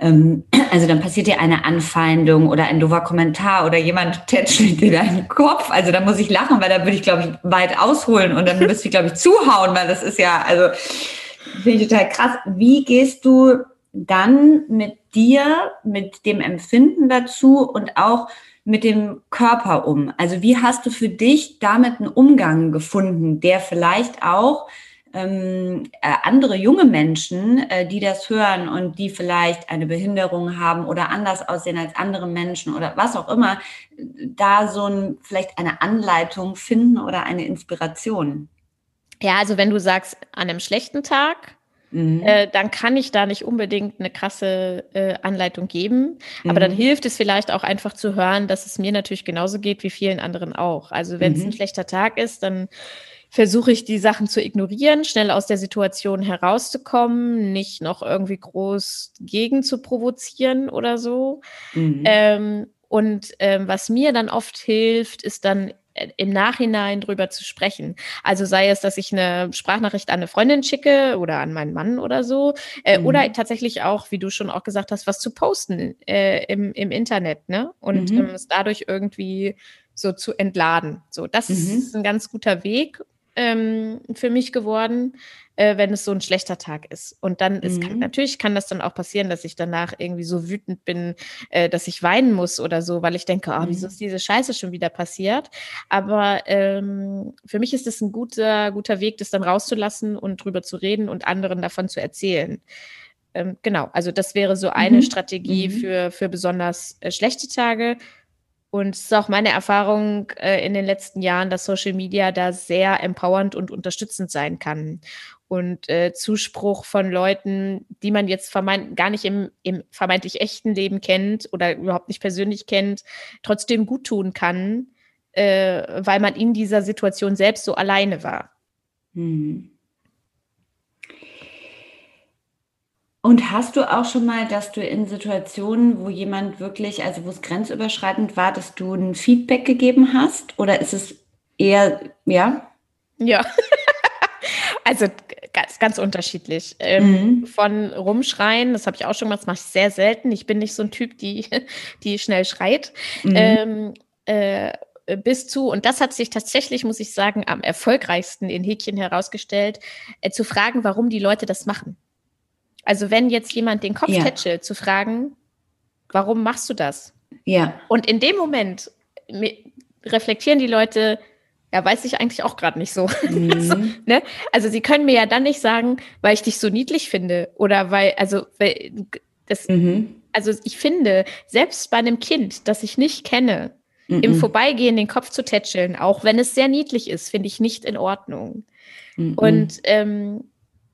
ähm, also dann passiert dir eine Anfeindung oder ein doofer Kommentar oder jemand tätschelt dir deinen Kopf, also da muss ich lachen, weil da würde ich, glaube ich, weit ausholen und dann müsste ich, glaube ich, zuhauen, weil das ist ja, also finde ich total krass. Wie gehst du dann mit dir, mit dem Empfinden dazu und auch mit dem Körper um? Also wie hast du für dich damit einen Umgang gefunden, der vielleicht auch ähm, äh, andere junge Menschen, äh, die das hören und die vielleicht eine Behinderung haben oder anders aussehen als andere Menschen oder was auch immer, da so ein, vielleicht eine Anleitung finden oder eine Inspiration? Ja, also wenn du sagst, an einem schlechten Tag, Mhm. Äh, dann kann ich da nicht unbedingt eine krasse äh, Anleitung geben. Mhm. Aber dann mhm. hilft es vielleicht auch einfach zu hören, dass es mir natürlich genauso geht wie vielen anderen auch. Also wenn es mhm. ein schlechter Tag ist, dann versuche ich die Sachen zu ignorieren, schnell aus der Situation herauszukommen, nicht noch irgendwie groß gegen zu provozieren oder so. Mhm. Ähm, und ähm, was mir dann oft hilft, ist dann im Nachhinein drüber zu sprechen. Also sei es, dass ich eine Sprachnachricht an eine Freundin schicke oder an meinen Mann oder so, äh, mhm. oder tatsächlich auch, wie du schon auch gesagt hast, was zu posten äh, im, im Internet, ne? Und mhm. ähm, es dadurch irgendwie so zu entladen. So, das mhm. ist ein ganz guter Weg ähm, für mich geworden äh, wenn es so ein schlechter Tag ist. Und dann ist, kann, mhm. natürlich kann das dann auch passieren, dass ich danach irgendwie so wütend bin, äh, dass ich weinen muss oder so, weil ich denke, oh, wieso mhm. ist diese Scheiße schon wieder passiert? Aber ähm, für mich ist es ein guter, guter Weg, das dann rauszulassen und drüber zu reden und anderen davon zu erzählen. Ähm, genau, also das wäre so eine mhm. Strategie mhm. für, für besonders äh, schlechte Tage. Und es ist auch meine Erfahrung äh, in den letzten Jahren, dass Social Media da sehr empowernd und unterstützend sein kann und äh, Zuspruch von Leuten, die man jetzt vermeint, gar nicht im, im vermeintlich echten Leben kennt oder überhaupt nicht persönlich kennt, trotzdem gut tun kann, äh, weil man in dieser Situation selbst so alleine war. Hm. Und hast du auch schon mal, dass du in Situationen, wo jemand wirklich, also wo es grenzüberschreitend war, dass du ein Feedback gegeben hast? Oder ist es eher, ja? Ja. Also ganz, ganz unterschiedlich. Ähm, mhm. Von rumschreien, das habe ich auch schon gemacht, das mache ich sehr selten. Ich bin nicht so ein Typ, die, die schnell schreit. Mhm. Ähm, äh, bis zu, und das hat sich tatsächlich, muss ich sagen, am erfolgreichsten in Häkchen herausgestellt, äh, zu fragen, warum die Leute das machen. Also wenn jetzt jemand den Kopf ja. tätschelt, zu fragen, warum machst du das? Ja. Und in dem Moment reflektieren die Leute, ja, weiß ich eigentlich auch gerade nicht so. Mhm. so ne? Also sie können mir ja dann nicht sagen, weil ich dich so niedlich finde oder weil, also weil das, mhm. also ich finde, selbst bei einem Kind, das ich nicht kenne, mhm. im Vorbeigehen den Kopf zu tätscheln, auch wenn es sehr niedlich ist, finde ich nicht in Ordnung. Mhm. Und ähm,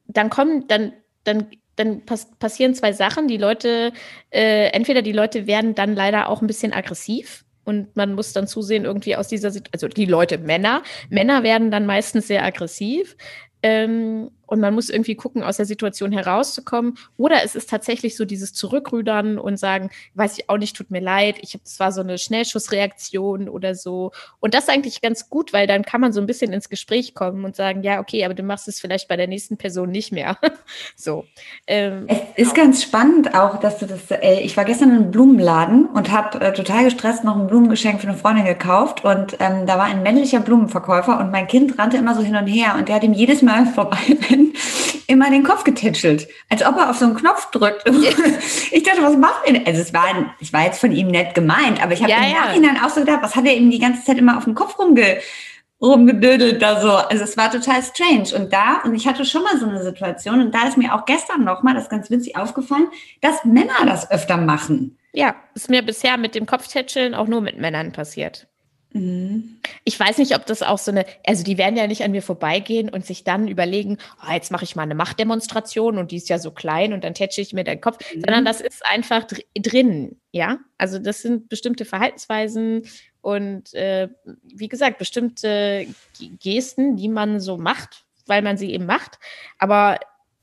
dann kommen, dann, dann dann pass passieren zwei Sachen. Die Leute, äh, entweder die Leute werden dann leider auch ein bisschen aggressiv und man muss dann zusehen, irgendwie aus dieser Situation, also die Leute, Männer, Männer werden dann meistens sehr aggressiv. Ähm, und man muss irgendwie gucken, aus der Situation herauszukommen. Oder es ist tatsächlich so dieses Zurückrudern und sagen, weiß ich auch nicht, tut mir leid, ich habe, das war so eine Schnellschussreaktion oder so. Und das ist eigentlich ganz gut, weil dann kann man so ein bisschen ins Gespräch kommen und sagen, ja, okay, aber du machst es vielleicht bei der nächsten Person nicht mehr. so. Ähm, es ist genau. ganz spannend auch, dass du das, äh, ich war gestern in einem Blumenladen und habe äh, total gestresst noch ein Blumengeschenk für eine Freundin gekauft und ähm, da war ein männlicher Blumenverkäufer und mein Kind rannte immer so hin und her und der hat ihm jedes Mal vorbei, wenn immer den Kopf getätschelt, als ob er auf so einen Knopf drückt. ich dachte, was macht er? Also es war, es war jetzt von ihm nett gemeint, aber ich habe ja, im ja. Nachhinein auch so gedacht, was hat er ihm die ganze Zeit immer auf den Kopf rumge rumgedödelt da so. Also es war total strange. Und da, und ich hatte schon mal so eine Situation, und da ist mir auch gestern nochmal, das ist ganz witzig aufgefallen, dass Männer das öfter machen. Ja, ist mir bisher mit dem Kopftätscheln auch nur mit Männern passiert. Mhm. Ich weiß nicht, ob das auch so eine, also die werden ja nicht an mir vorbeigehen und sich dann überlegen, oh, jetzt mache ich mal eine Machtdemonstration und die ist ja so klein und dann tätsche ich mir den Kopf, mhm. sondern das ist einfach dr drin, ja. Also das sind bestimmte Verhaltensweisen und äh, wie gesagt, bestimmte Gesten, die man so macht, weil man sie eben macht. Aber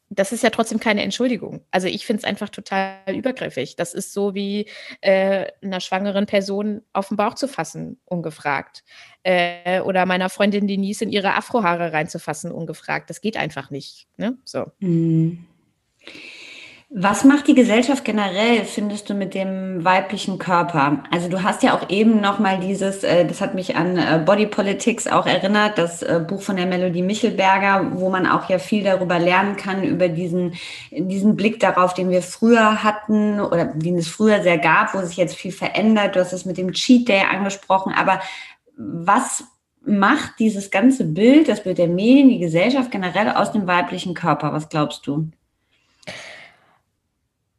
das ist ja trotzdem keine Entschuldigung. Also ich finde es einfach total übergriffig. Das ist so wie äh, einer schwangeren Person auf den Bauch zu fassen, ungefragt. Äh, oder meiner Freundin Denise in ihre Afrohaare reinzufassen, ungefragt. Das geht einfach nicht. Ne? So. Mhm. Was macht die Gesellschaft generell, findest du, mit dem weiblichen Körper? Also du hast ja auch eben noch mal dieses, äh, das hat mich an äh, Body Politics auch erinnert, das äh, Buch von der Melodie Michelberger, wo man auch ja viel darüber lernen kann, über diesen, diesen Blick darauf, den wir früher hatten oder den es früher sehr gab, wo sich jetzt viel verändert. Du hast es mit dem Cheat Day angesprochen, aber was macht dieses ganze Bild, das Bild der Medien, die Gesellschaft generell aus dem weiblichen Körper? Was glaubst du?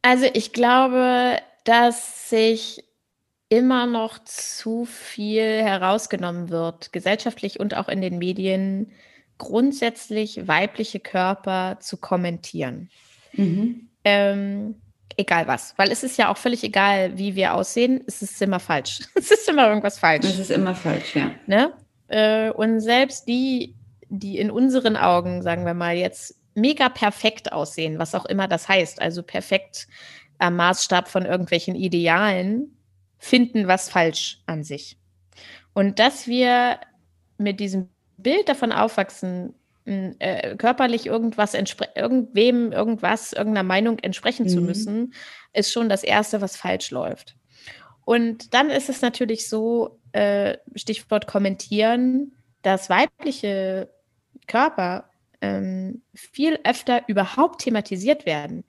Also ich glaube, dass sich immer noch zu viel herausgenommen wird, gesellschaftlich und auch in den Medien, grundsätzlich weibliche Körper zu kommentieren. Mhm. Ähm, egal was, weil es ist ja auch völlig egal, wie wir aussehen, es ist immer falsch. es ist immer irgendwas falsch. Es ist immer falsch, ja. Ne? Äh, und selbst die, die in unseren Augen, sagen wir mal, jetzt mega perfekt aussehen, was auch immer das heißt, also perfekt am Maßstab von irgendwelchen Idealen, finden was falsch an sich. Und dass wir mit diesem Bild davon aufwachsen, äh, körperlich irgendwas irgendwem, irgendwas, irgendeiner Meinung entsprechen mhm. zu müssen, ist schon das Erste, was falsch läuft. Und dann ist es natürlich so, äh, Stichwort kommentieren, dass weibliche Körper ähm, viel öfter überhaupt thematisiert werden.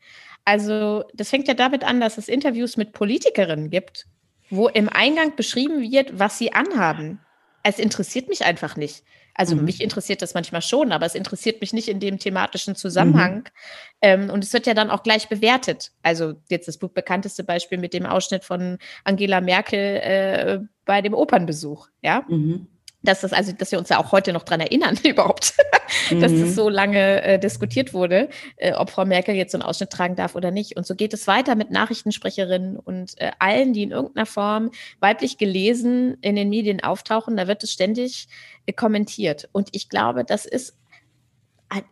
Also das fängt ja damit an, dass es Interviews mit Politikerinnen gibt, wo im Eingang beschrieben wird, was sie anhaben. Es interessiert mich einfach nicht. Also mhm. mich interessiert das manchmal schon, aber es interessiert mich nicht in dem thematischen Zusammenhang. Mhm. Ähm, und es wird ja dann auch gleich bewertet. Also jetzt das bekannteste Beispiel mit dem Ausschnitt von Angela Merkel äh, bei dem Opernbesuch, ja. Mhm dass das also, dass wir uns ja auch heute noch dran erinnern überhaupt, mhm. dass das mhm. so lange äh, diskutiert wurde, äh, ob Frau Merkel jetzt so einen Ausschnitt tragen darf oder nicht. Und so geht es weiter mit Nachrichtensprecherinnen und äh, allen, die in irgendeiner Form weiblich gelesen in den Medien auftauchen. Da wird es ständig äh, kommentiert. Und ich glaube, das ist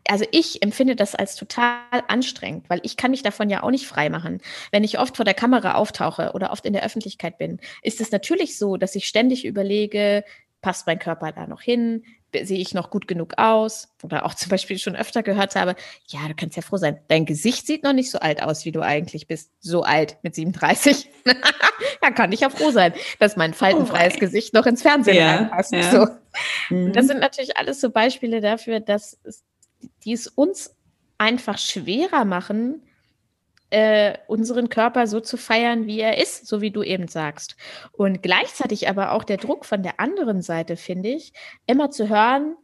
also ich empfinde das als total anstrengend, weil ich kann mich davon ja auch nicht frei machen. Wenn ich oft vor der Kamera auftauche oder oft in der Öffentlichkeit bin, ist es natürlich so, dass ich ständig überlege, passt mein Körper da noch hin? sehe ich noch gut genug aus? Oder auch zum Beispiel schon öfter gehört habe, ja, du kannst ja froh sein, dein Gesicht sieht noch nicht so alt aus, wie du eigentlich bist. So alt mit 37. da kann ich ja froh sein, dass mein faltenfreies oh Gesicht noch ins Fernsehen ja, reinpasst. Ja. So. Mhm. Das sind natürlich alles so Beispiele dafür, dass die es uns einfach schwerer machen, äh, unseren Körper so zu feiern, wie er ist, so wie du eben sagst. Und gleichzeitig aber auch der Druck von der anderen Seite, finde ich, immer zu hören,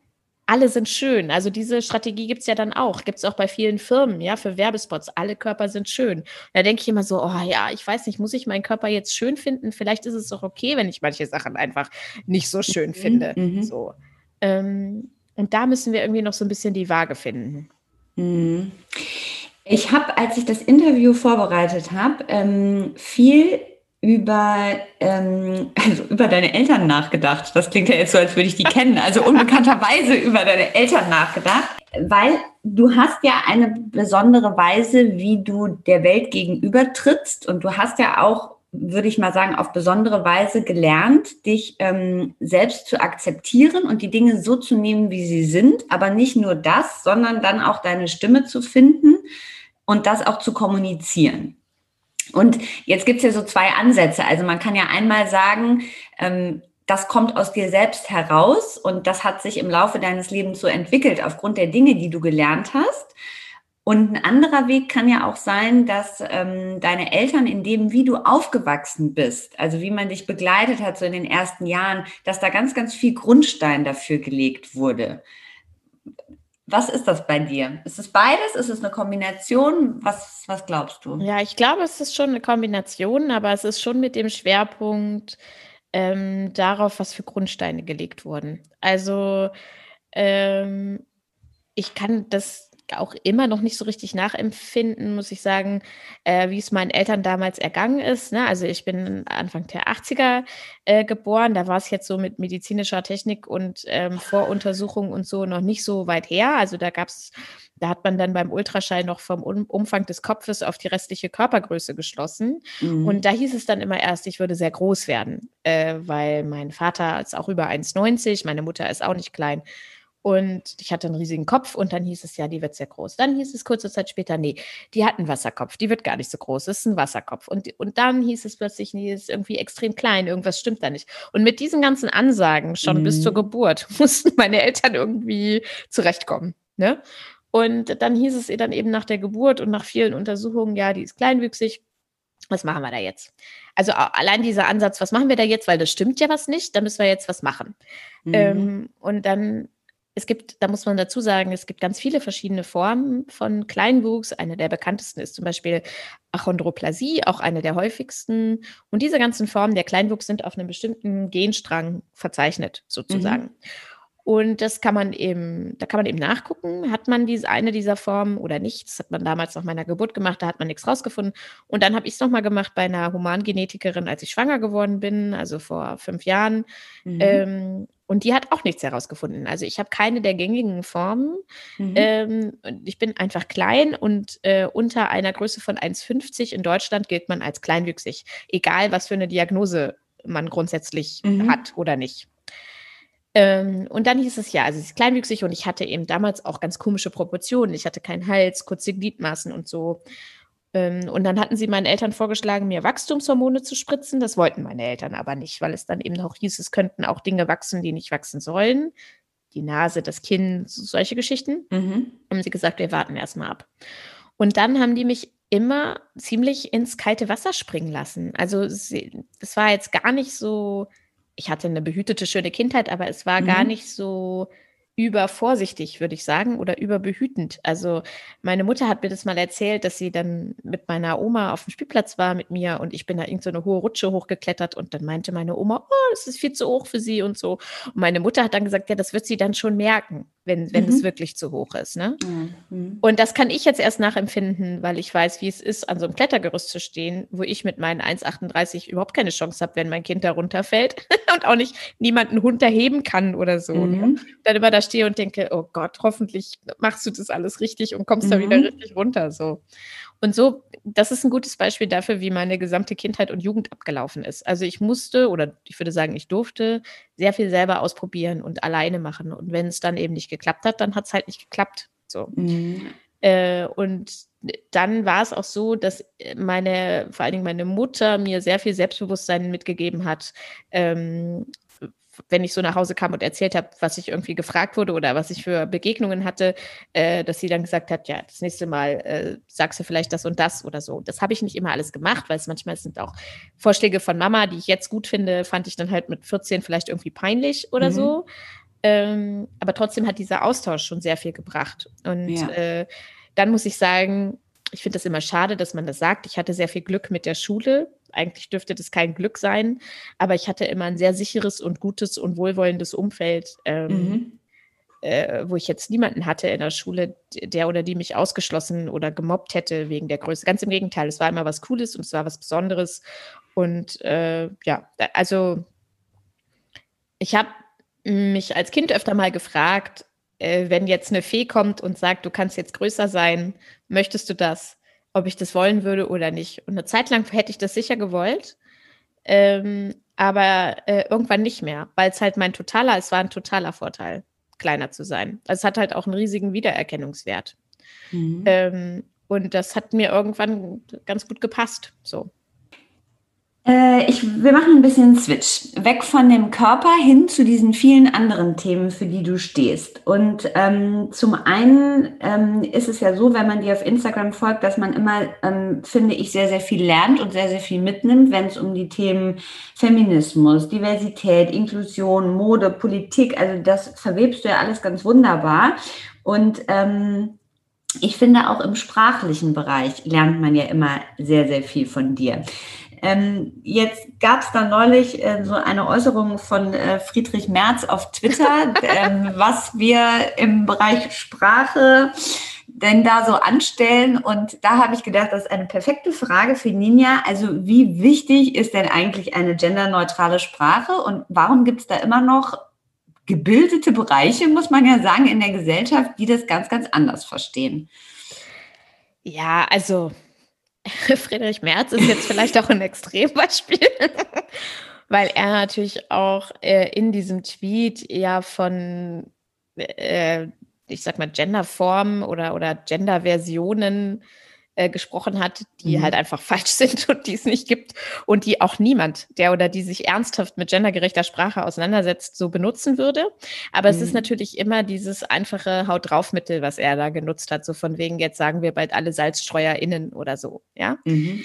alle sind schön. Also diese Strategie gibt es ja dann auch, gibt es auch bei vielen Firmen, ja, für Werbespots. Alle Körper sind schön. Da denke ich immer so, oh ja, ich weiß nicht, muss ich meinen Körper jetzt schön finden? Vielleicht ist es doch okay, wenn ich manche Sachen einfach nicht so schön mhm, finde. Mhm. So. Ähm, und da müssen wir irgendwie noch so ein bisschen die Waage finden. Mhm. Ich habe, als ich das Interview vorbereitet habe, ähm, viel über, ähm, also über deine Eltern nachgedacht. Das klingt ja jetzt so, als würde ich die kennen. Also unbekannterweise über deine Eltern nachgedacht, weil du hast ja eine besondere Weise, wie du der Welt gegenüber trittst und du hast ja auch würde ich mal sagen, auf besondere Weise gelernt, dich ähm, selbst zu akzeptieren und die Dinge so zu nehmen, wie sie sind. Aber nicht nur das, sondern dann auch deine Stimme zu finden und das auch zu kommunizieren. Und jetzt gibt es ja so zwei Ansätze. Also man kann ja einmal sagen, ähm, das kommt aus dir selbst heraus und das hat sich im Laufe deines Lebens so entwickelt aufgrund der Dinge, die du gelernt hast. Und ein anderer Weg kann ja auch sein, dass ähm, deine Eltern in dem, wie du aufgewachsen bist, also wie man dich begleitet hat so in den ersten Jahren, dass da ganz, ganz viel Grundstein dafür gelegt wurde. Was ist das bei dir? Ist es beides? Ist es eine Kombination? Was, was glaubst du? Ja, ich glaube, es ist schon eine Kombination, aber es ist schon mit dem Schwerpunkt ähm, darauf, was für Grundsteine gelegt wurden. Also ähm, ich kann das auch immer noch nicht so richtig nachempfinden, muss ich sagen, äh, wie es meinen Eltern damals ergangen ist. Ne? Also ich bin Anfang der 80er äh, geboren, da war es jetzt so mit medizinischer Technik und ähm, Voruntersuchungen und so noch nicht so weit her. Also da gab es, da hat man dann beim Ultraschall noch vom um Umfang des Kopfes auf die restliche Körpergröße geschlossen. Mhm. Und da hieß es dann immer erst, ich würde sehr groß werden, äh, weil mein Vater ist auch über 1,90, meine Mutter ist auch nicht klein. Und ich hatte einen riesigen Kopf und dann hieß es ja, die wird sehr groß. Dann hieß es kurze Zeit später, nee, die hat einen Wasserkopf, die wird gar nicht so groß, das ist ein Wasserkopf. Und, und dann hieß es plötzlich, nee, ist irgendwie extrem klein, irgendwas stimmt da nicht. Und mit diesen ganzen Ansagen schon mhm. bis zur mhm. Geburt mussten meine Eltern irgendwie zurechtkommen. Ne? Und dann hieß es ihr dann eben nach der Geburt und nach vielen Untersuchungen, ja, die ist kleinwüchsig. Was machen wir da jetzt? Also allein dieser Ansatz, was machen wir da jetzt? Weil das stimmt ja was nicht, da müssen wir jetzt was machen. Mhm. Ähm, und dann es gibt, da muss man dazu sagen, es gibt ganz viele verschiedene Formen von Kleinwuchs. Eine der bekanntesten ist zum Beispiel Achondroplasie, auch eine der häufigsten. Und diese ganzen Formen der Kleinwuchs sind auf einem bestimmten Genstrang verzeichnet, sozusagen. Mhm. Und das kann man eben, da kann man eben nachgucken, hat man diese eine dieser Formen oder nicht. Das hat man damals nach meiner Geburt gemacht, da hat man nichts rausgefunden. Und dann habe ich es nochmal gemacht bei einer Humangenetikerin, als ich schwanger geworden bin, also vor fünf Jahren. Mhm. Ähm, und die hat auch nichts herausgefunden. Also ich habe keine der gängigen Formen. Mhm. Ähm, ich bin einfach klein und äh, unter einer Größe von 1,50 in Deutschland gilt man als kleinwüchsig, egal was für eine Diagnose man grundsätzlich mhm. hat oder nicht. Ähm, und dann hieß es ja, also sie ist kleinwüchsig und ich hatte eben damals auch ganz komische Proportionen. Ich hatte keinen Hals, kurze Gliedmaßen und so. Ähm, und dann hatten sie meinen Eltern vorgeschlagen, mir Wachstumshormone zu spritzen. Das wollten meine Eltern aber nicht, weil es dann eben noch hieß, es könnten auch Dinge wachsen, die nicht wachsen sollen. Die Nase, das Kinn, solche Geschichten. Mhm. Haben sie gesagt, wir warten erstmal ab. Und dann haben die mich immer ziemlich ins kalte Wasser springen lassen. Also es war jetzt gar nicht so, ich hatte eine behütete, schöne Kindheit, aber es war mhm. gar nicht so übervorsichtig, würde ich sagen, oder überbehütend. Also meine Mutter hat mir das mal erzählt, dass sie dann mit meiner Oma auf dem Spielplatz war mit mir und ich bin da irgend so eine hohe Rutsche hochgeklettert und dann meinte meine Oma, oh, das ist viel zu hoch für sie und so. Und meine Mutter hat dann gesagt, ja, das wird sie dann schon merken, wenn, wenn mhm. es wirklich zu hoch ist. Ne? Mhm. Und das kann ich jetzt erst nachempfinden, weil ich weiß, wie es ist, an so einem Klettergerüst zu stehen, wo ich mit meinen 1,38 überhaupt keine Chance habe, wenn mein Kind da runterfällt und auch nicht niemanden Hund erheben kann oder so. Ne? Mhm. Dann immer da stehe und denke, oh Gott, hoffentlich machst du das alles richtig und kommst mhm. da wieder richtig runter. So. Und so, das ist ein gutes Beispiel dafür, wie meine gesamte Kindheit und Jugend abgelaufen ist. Also ich musste, oder ich würde sagen, ich durfte sehr viel selber ausprobieren und alleine machen. Und wenn es dann eben nicht geklappt hat, dann hat es halt nicht geklappt. So. Mhm. Äh, und dann war es auch so, dass meine, vor allen Dingen meine Mutter mir sehr viel Selbstbewusstsein mitgegeben hat, ähm, wenn ich so nach Hause kam und erzählt habe, was ich irgendwie gefragt wurde oder was ich für Begegnungen hatte, äh, dass sie dann gesagt hat, ja, das nächste Mal äh, sagst du vielleicht das und das oder so. Das habe ich nicht immer alles gemacht, weil es manchmal sind auch Vorschläge von Mama, die ich jetzt gut finde, fand ich dann halt mit 14 vielleicht irgendwie peinlich oder mhm. so. Ähm, aber trotzdem hat dieser Austausch schon sehr viel gebracht. Und ja. äh, dann muss ich sagen, ich finde das immer schade, dass man das sagt. Ich hatte sehr viel Glück mit der Schule. Eigentlich dürfte das kein Glück sein, aber ich hatte immer ein sehr sicheres und gutes und wohlwollendes Umfeld, ähm, mhm. äh, wo ich jetzt niemanden hatte in der Schule, der oder die mich ausgeschlossen oder gemobbt hätte wegen der Größe. Ganz im Gegenteil, es war immer was Cooles und es war was Besonderes. Und äh, ja, also ich habe mich als Kind öfter mal gefragt, äh, wenn jetzt eine Fee kommt und sagt, du kannst jetzt größer sein, möchtest du das? Ob ich das wollen würde oder nicht. Und eine Zeit lang hätte ich das sicher gewollt, ähm, aber äh, irgendwann nicht mehr, weil es halt mein totaler, es war ein totaler Vorteil, kleiner zu sein. Also es hat halt auch einen riesigen Wiedererkennungswert. Mhm. Ähm, und das hat mir irgendwann ganz gut gepasst. So. Äh, ich, wir machen ein bisschen Switch. Weg von dem Körper hin zu diesen vielen anderen Themen, für die du stehst. Und ähm, zum einen ähm, ist es ja so, wenn man dir auf Instagram folgt, dass man immer, ähm, finde ich, sehr, sehr viel lernt und sehr, sehr viel mitnimmt, wenn es um die Themen Feminismus, Diversität, Inklusion, Mode, Politik, also das verwebst du ja alles ganz wunderbar. Und ähm, ich finde, auch im sprachlichen Bereich lernt man ja immer sehr, sehr viel von dir. Ähm, jetzt gab es da neulich äh, so eine Äußerung von äh, Friedrich Merz auf Twitter, ähm, was wir im Bereich Sprache denn da so anstellen. Und da habe ich gedacht, das ist eine perfekte Frage für Ninja. Also wie wichtig ist denn eigentlich eine genderneutrale Sprache und warum gibt es da immer noch gebildete Bereiche, muss man ja sagen, in der Gesellschaft, die das ganz, ganz anders verstehen? Ja, also Friedrich Merz ist jetzt vielleicht auch ein Extrembeispiel, weil er natürlich auch äh, in diesem Tweet ja von, äh, ich sag mal, Genderformen oder, oder Genderversionen äh, gesprochen hat, die mhm. halt einfach falsch sind und die es nicht gibt und die auch niemand, der oder die sich ernsthaft mit gendergerechter Sprache auseinandersetzt, so benutzen würde. Aber mhm. es ist mhm. natürlich immer dieses einfache Haut drauf Mittel, was er da genutzt hat, so von wegen jetzt sagen wir bald alle SalzstreuerInnen oder so, ja. Mhm.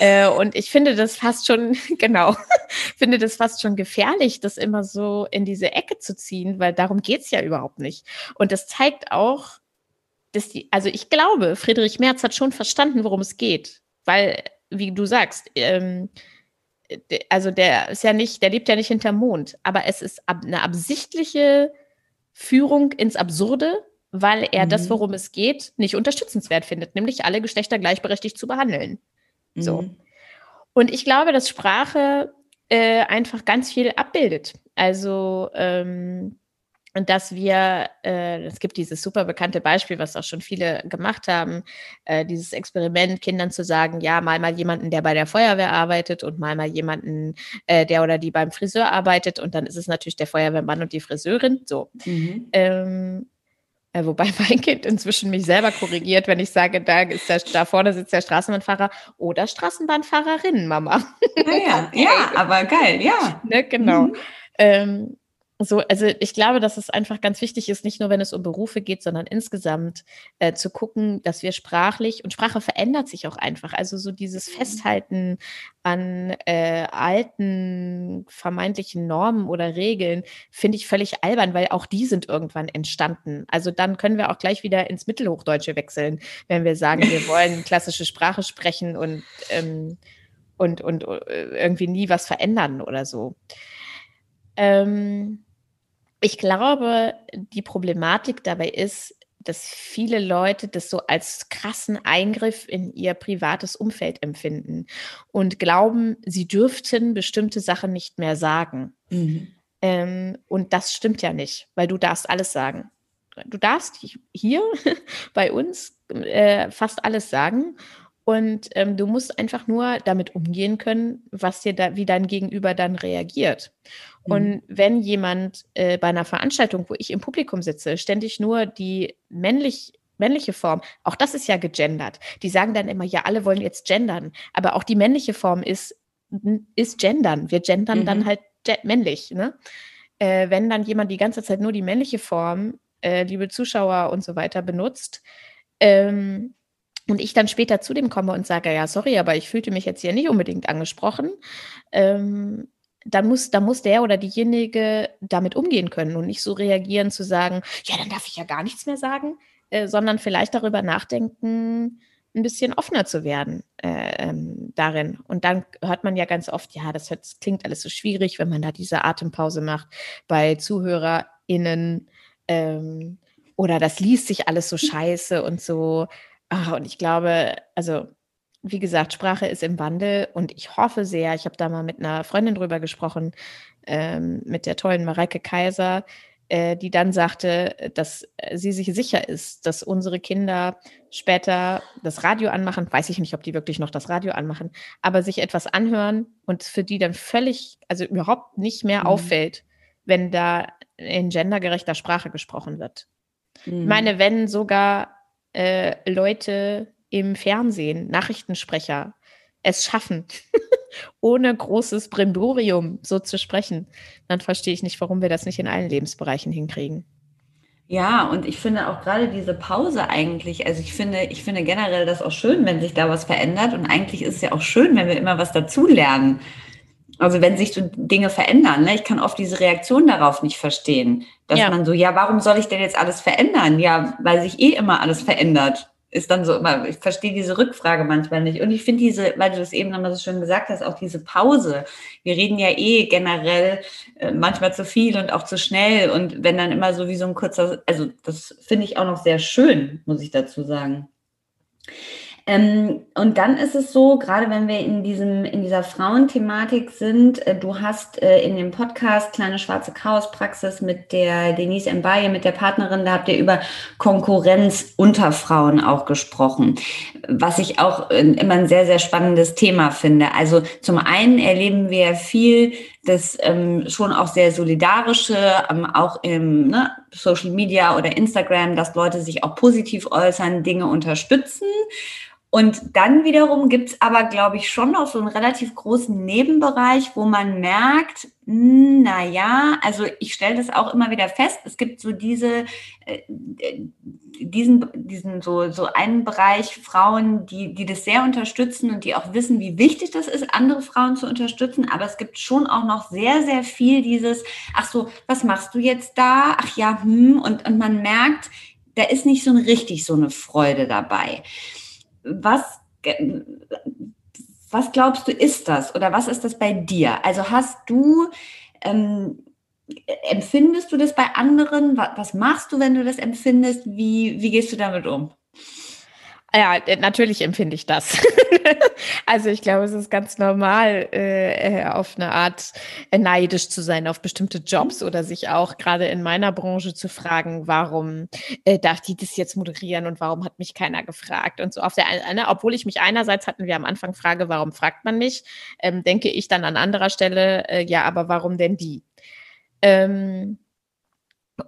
Äh, und ich finde das fast schon, genau, finde das fast schon gefährlich, das immer so in diese Ecke zu ziehen, weil darum geht's ja überhaupt nicht. Und das zeigt auch, dass die, also ich glaube, Friedrich Merz hat schon verstanden, worum es geht. Weil, wie du sagst, ähm, also der ist ja nicht, der lebt ja nicht hinterm Mond, aber es ist eine absichtliche Führung ins Absurde, weil er mhm. das, worum es geht, nicht unterstützenswert findet, nämlich alle Geschlechter gleichberechtigt zu behandeln. Mhm. So. Und ich glaube, dass Sprache äh, einfach ganz viel abbildet. Also ähm, und dass wir, äh, es gibt dieses super bekannte Beispiel, was auch schon viele gemacht haben, äh, dieses Experiment, Kindern zu sagen, ja, mal mal jemanden, der bei der Feuerwehr arbeitet und mal mal jemanden, äh, der oder die beim Friseur arbeitet und dann ist es natürlich der Feuerwehrmann und die Friseurin, so. Mhm. Ähm, äh, wobei mein Kind inzwischen mich selber korrigiert, wenn ich sage, da, ist der, da vorne sitzt der Straßenbahnfahrer oder Straßenbahnfahrerin, Mama. Ja, ja, ja aber geil, ja. Ne, genau. Mhm. Ähm, so, also ich glaube, dass es einfach ganz wichtig ist, nicht nur wenn es um Berufe geht, sondern insgesamt äh, zu gucken, dass wir sprachlich und Sprache verändert sich auch einfach. Also so dieses mhm. Festhalten an äh, alten vermeintlichen Normen oder Regeln finde ich völlig albern, weil auch die sind irgendwann entstanden. Also dann können wir auch gleich wieder ins Mittelhochdeutsche wechseln, wenn wir sagen, wir wollen klassische Sprache sprechen und ähm, und, und äh, irgendwie nie was verändern oder so. Ähm, ich glaube, die Problematik dabei ist, dass viele Leute das so als krassen Eingriff in ihr privates Umfeld empfinden und glauben, sie dürften bestimmte Sachen nicht mehr sagen. Mhm. Ähm, und das stimmt ja nicht, weil du darfst alles sagen. Du darfst hier bei uns äh, fast alles sagen. Und ähm, du musst einfach nur damit umgehen können, was dir da, wie dein Gegenüber dann reagiert. Mhm. Und wenn jemand äh, bei einer Veranstaltung, wo ich im Publikum sitze, ständig nur die männlich männliche Form, auch das ist ja gegendert. Die sagen dann immer, ja, alle wollen jetzt gendern, aber auch die männliche Form ist, ist gendern. Wir gendern mhm. dann halt männlich. Ne? Äh, wenn dann jemand die ganze Zeit nur die männliche Form, äh, liebe Zuschauer und so weiter, benutzt, ähm, und ich dann später zu dem komme und sage, ja, sorry, aber ich fühlte mich jetzt hier nicht unbedingt angesprochen, ähm, dann muss, dann muss der oder diejenige damit umgehen können und nicht so reagieren zu sagen, ja, dann darf ich ja gar nichts mehr sagen, äh, sondern vielleicht darüber nachdenken, ein bisschen offener zu werden äh, ähm, darin. Und dann hört man ja ganz oft, ja, das, hört, das, klingt alles so schwierig, wenn man da diese Atempause macht bei ZuhörerInnen ähm, oder das liest sich alles so scheiße und so. Ach, und ich glaube, also wie gesagt, Sprache ist im Wandel und ich hoffe sehr, ich habe da mal mit einer Freundin drüber gesprochen, ähm, mit der tollen Mareike Kaiser, äh, die dann sagte, dass sie sich sicher ist, dass unsere Kinder später das Radio anmachen, weiß ich nicht, ob die wirklich noch das Radio anmachen, aber sich etwas anhören und für die dann völlig, also überhaupt nicht mehr mhm. auffällt, wenn da in gendergerechter Sprache gesprochen wird. Mhm. Ich meine, wenn sogar äh, Leute im Fernsehen, Nachrichtensprecher, es schaffen, ohne großes Brimborium so zu sprechen, dann verstehe ich nicht, warum wir das nicht in allen Lebensbereichen hinkriegen. Ja, und ich finde auch gerade diese Pause eigentlich, also ich finde, ich finde generell das auch schön, wenn sich da was verändert. Und eigentlich ist es ja auch schön, wenn wir immer was dazulernen. Also wenn sich so Dinge verändern, ne? ich kann oft diese Reaktion darauf nicht verstehen, dass ja. man so, ja, warum soll ich denn jetzt alles verändern? Ja, weil sich eh immer alles verändert ist dann so immer, ich verstehe diese Rückfrage manchmal nicht. Und ich finde diese, weil du das eben nochmal so schön gesagt hast, auch diese Pause. Wir reden ja eh generell äh, manchmal zu viel und auch zu schnell. Und wenn dann immer so wie so ein kurzer, also das finde ich auch noch sehr schön, muss ich dazu sagen. Ähm, und dann ist es so, gerade wenn wir in diesem, in dieser Frauenthematik sind, äh, du hast äh, in dem Podcast Kleine Schwarze Chaospraxis mit der Denise Mbaye, mit der Partnerin, da habt ihr über Konkurrenz unter Frauen auch gesprochen, was ich auch äh, immer ein sehr, sehr spannendes Thema finde. Also zum einen erleben wir viel das ähm, schon auch sehr solidarische, ähm, auch im ne, Social Media oder Instagram, dass Leute sich auch positiv äußern, Dinge unterstützen. Und dann wiederum gibt's aber, glaube ich, schon noch so einen relativ großen Nebenbereich, wo man merkt, hm, na ja, also ich stelle das auch immer wieder fest. Es gibt so diese, äh, diesen, diesen so, so einen Bereich Frauen, die, die das sehr unterstützen und die auch wissen, wie wichtig das ist, andere Frauen zu unterstützen. Aber es gibt schon auch noch sehr, sehr viel dieses, ach so, was machst du jetzt da? Ach ja, hm, und, und man merkt, da ist nicht so ein, richtig so eine Freude dabei was, was glaubst du, ist das oder was ist das bei dir? Also hast du, ähm, empfindest du das bei anderen? Was, was machst du, wenn du das empfindest? Wie, wie gehst du damit um? Ja, äh, natürlich empfinde ich das. also ich glaube, es ist ganz normal, äh, äh, auf eine Art äh, neidisch zu sein auf bestimmte Jobs oder sich auch gerade in meiner Branche zu fragen, warum äh, darf die das jetzt moderieren und warum hat mich keiner gefragt und so. Auf der eine, obwohl ich mich einerseits hatten wir am Anfang Frage, warum fragt man nicht, ähm, denke ich dann an anderer Stelle, äh, ja, aber warum denn die? Ähm,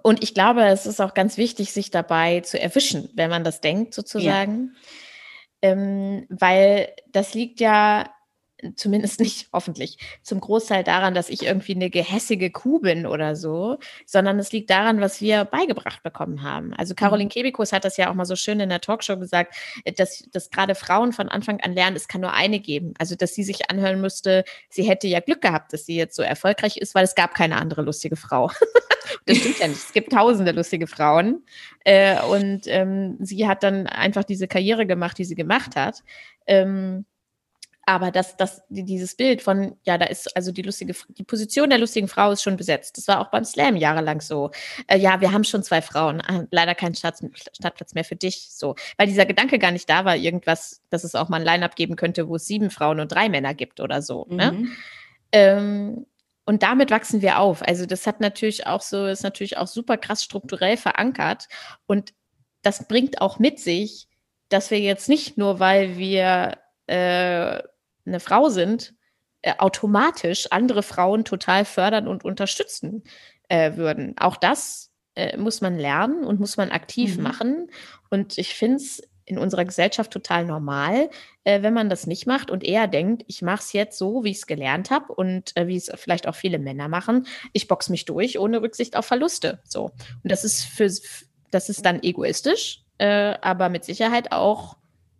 und ich glaube, es ist auch ganz wichtig, sich dabei zu erwischen, wenn man das denkt, sozusagen. Ja. Ähm, weil das liegt ja zumindest nicht hoffentlich, zum Großteil daran, dass ich irgendwie eine gehässige Kuh bin oder so, sondern es liegt daran, was wir beigebracht bekommen haben. Also mhm. Caroline Kebekus hat das ja auch mal so schön in der Talkshow gesagt, dass, dass gerade Frauen von Anfang an lernen, es kann nur eine geben. Also, dass sie sich anhören müsste, sie hätte ja Glück gehabt, dass sie jetzt so erfolgreich ist, weil es gab keine andere lustige Frau. das stimmt ja nicht. Es gibt tausende lustige Frauen. Äh, und ähm, sie hat dann einfach diese Karriere gemacht, die sie gemacht hat. Aber das, das, dieses Bild von, ja, da ist also die lustige, die Position der lustigen Frau ist schon besetzt. Das war auch beim Slam jahrelang so. Äh, ja, wir haben schon zwei Frauen, leider keinen Stadt, Stadtplatz mehr für dich. So, weil dieser Gedanke gar nicht da war, irgendwas, dass es auch mal ein Line-up geben könnte, wo es sieben Frauen und drei Männer gibt oder so. Ne? Mhm. Ne? Ähm, und damit wachsen wir auf. Also das hat natürlich auch so, ist natürlich auch super krass strukturell verankert. Und das bringt auch mit sich, dass wir jetzt nicht nur, weil wir äh, eine Frau sind, äh, automatisch andere Frauen total fördern und unterstützen äh, würden. Auch das äh, muss man lernen und muss man aktiv mhm. machen. Und ich finde es in unserer Gesellschaft total normal, äh, wenn man das nicht macht und eher denkt, ich mache es jetzt so, wie ich es gelernt habe und äh, wie es vielleicht auch viele Männer machen. Ich box mich durch ohne Rücksicht auf Verluste. So. Und das ist für das ist dann egoistisch, äh, aber mit Sicherheit auch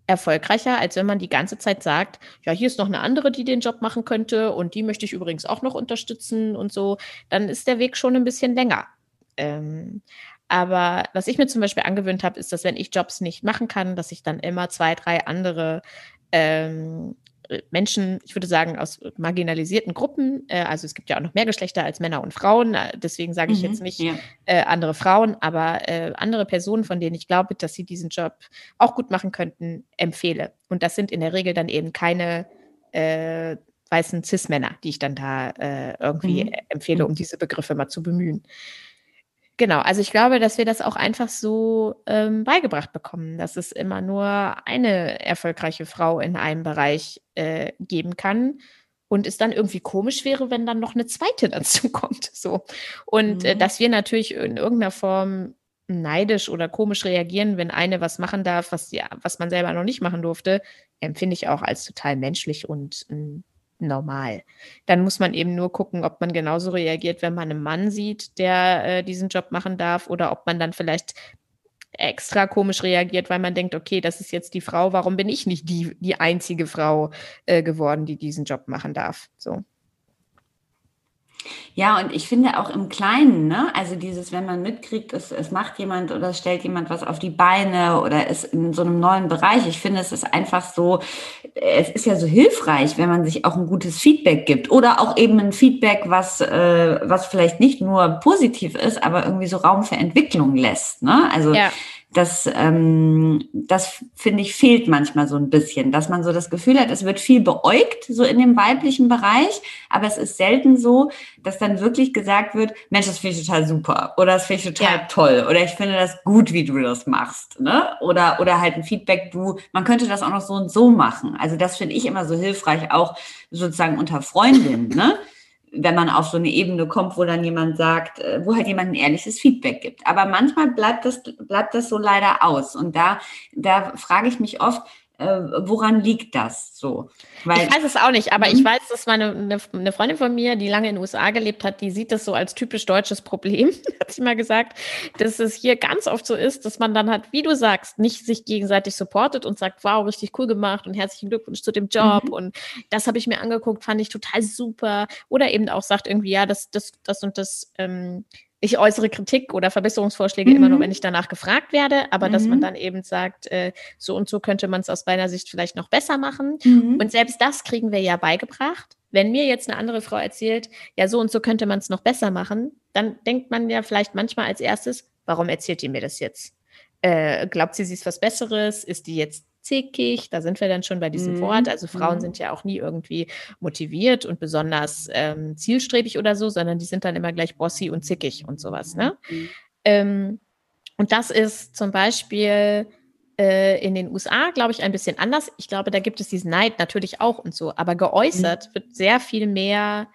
erfolgreicher, als wenn man die ganze Zeit sagt, ja, hier ist noch eine andere, die den Job machen könnte und die möchte ich übrigens auch noch unterstützen und so. Dann ist der Weg schon ein bisschen länger. Ähm, aber was ich mir zum Beispiel angewöhnt habe, ist, dass wenn ich Jobs nicht machen kann, dass ich dann immer zwei, drei andere ähm, Menschen, ich würde sagen, aus marginalisierten Gruppen, äh, also es gibt ja auch noch mehr Geschlechter als Männer und Frauen, äh, deswegen sage ich mhm, jetzt nicht ja. äh, andere Frauen, aber äh, andere Personen, von denen ich glaube, dass sie diesen Job auch gut machen könnten, empfehle. Und das sind in der Regel dann eben keine äh, weißen Cis-Männer, die ich dann da äh, irgendwie mhm. empfehle, um diese Begriffe mal zu bemühen. Genau, also ich glaube, dass wir das auch einfach so ähm, beigebracht bekommen, dass es immer nur eine erfolgreiche Frau in einem Bereich äh, geben kann und es dann irgendwie komisch wäre, wenn dann noch eine zweite dazu kommt. So. Und äh, mhm. äh, dass wir natürlich in irgendeiner Form neidisch oder komisch reagieren, wenn eine was machen darf, was, ja, was man selber noch nicht machen durfte, empfinde ich auch als total menschlich und äh, normal. Dann muss man eben nur gucken, ob man genauso reagiert, wenn man einen Mann sieht, der äh, diesen Job machen darf, oder ob man dann vielleicht extra komisch reagiert, weil man denkt, okay, das ist jetzt die Frau, warum bin ich nicht die, die einzige Frau äh, geworden, die diesen Job machen darf? So. Ja, und ich finde auch im Kleinen, ne, also dieses, wenn man mitkriegt, es, es macht jemand oder es stellt jemand was auf die Beine oder ist in so einem neuen Bereich, ich finde, es ist einfach so, es ist ja so hilfreich, wenn man sich auch ein gutes Feedback gibt oder auch eben ein Feedback, was, äh, was vielleicht nicht nur positiv ist, aber irgendwie so Raum für Entwicklung lässt. Ne? Also ja das, ähm, das finde ich fehlt manchmal so ein bisschen, dass man so das Gefühl hat, es wird viel beäugt, so in dem weiblichen Bereich, aber es ist selten so, dass dann wirklich gesagt wird, Mensch, das finde ich total super oder das finde ich total ja. toll oder ich finde das gut, wie du das machst, ne? Oder, oder halt ein Feedback, du, man könnte das auch noch so und so machen. Also das finde ich immer so hilfreich, auch sozusagen unter Freundinnen, ne? Wenn man auf so eine Ebene kommt, wo dann jemand sagt, äh, wo halt jemand ein ehrliches Feedback gibt. Aber manchmal bleibt das, bleibt das so leider aus. Und da, da frage ich mich oft, äh, woran liegt das so? Weil, ich weiß es auch nicht, aber ich mhm. weiß, dass meine eine, eine, Freundin von mir, die lange in den USA gelebt hat, die sieht das so als typisch deutsches Problem, hat sie mal gesagt, dass es hier ganz oft so ist, dass man dann hat, wie du sagst, nicht sich gegenseitig supportet und sagt, wow, richtig cool gemacht und herzlichen Glückwunsch zu dem Job mhm. und das habe ich mir angeguckt, fand ich total super. Oder eben auch sagt irgendwie, ja, das, das, das und das ähm, ich äußere Kritik oder Verbesserungsvorschläge mhm. immer nur, mhm. wenn ich danach gefragt werde, aber mhm. dass man mhm. dann eben sagt, äh, so und so könnte man es aus meiner Sicht vielleicht noch besser machen. Mhm. Und selbst das kriegen wir ja beigebracht. Wenn mir jetzt eine andere Frau erzählt, ja, so und so könnte man es noch besser machen, dann denkt man ja vielleicht manchmal als erstes, warum erzählt die mir das jetzt? Äh, glaubt sie, sie ist was Besseres? Ist die jetzt zickig. Da sind wir dann schon bei diesem mhm. Wort. Also Frauen mhm. sind ja auch nie irgendwie motiviert und besonders ähm, zielstrebig oder so, sondern die sind dann immer gleich bossy und zickig und sowas. Ne? Mhm. Ähm, und das ist zum Beispiel äh, in den USA, glaube ich, ein bisschen anders. Ich glaube, da gibt es diesen Neid natürlich auch und so, aber geäußert mhm. wird sehr viel mehr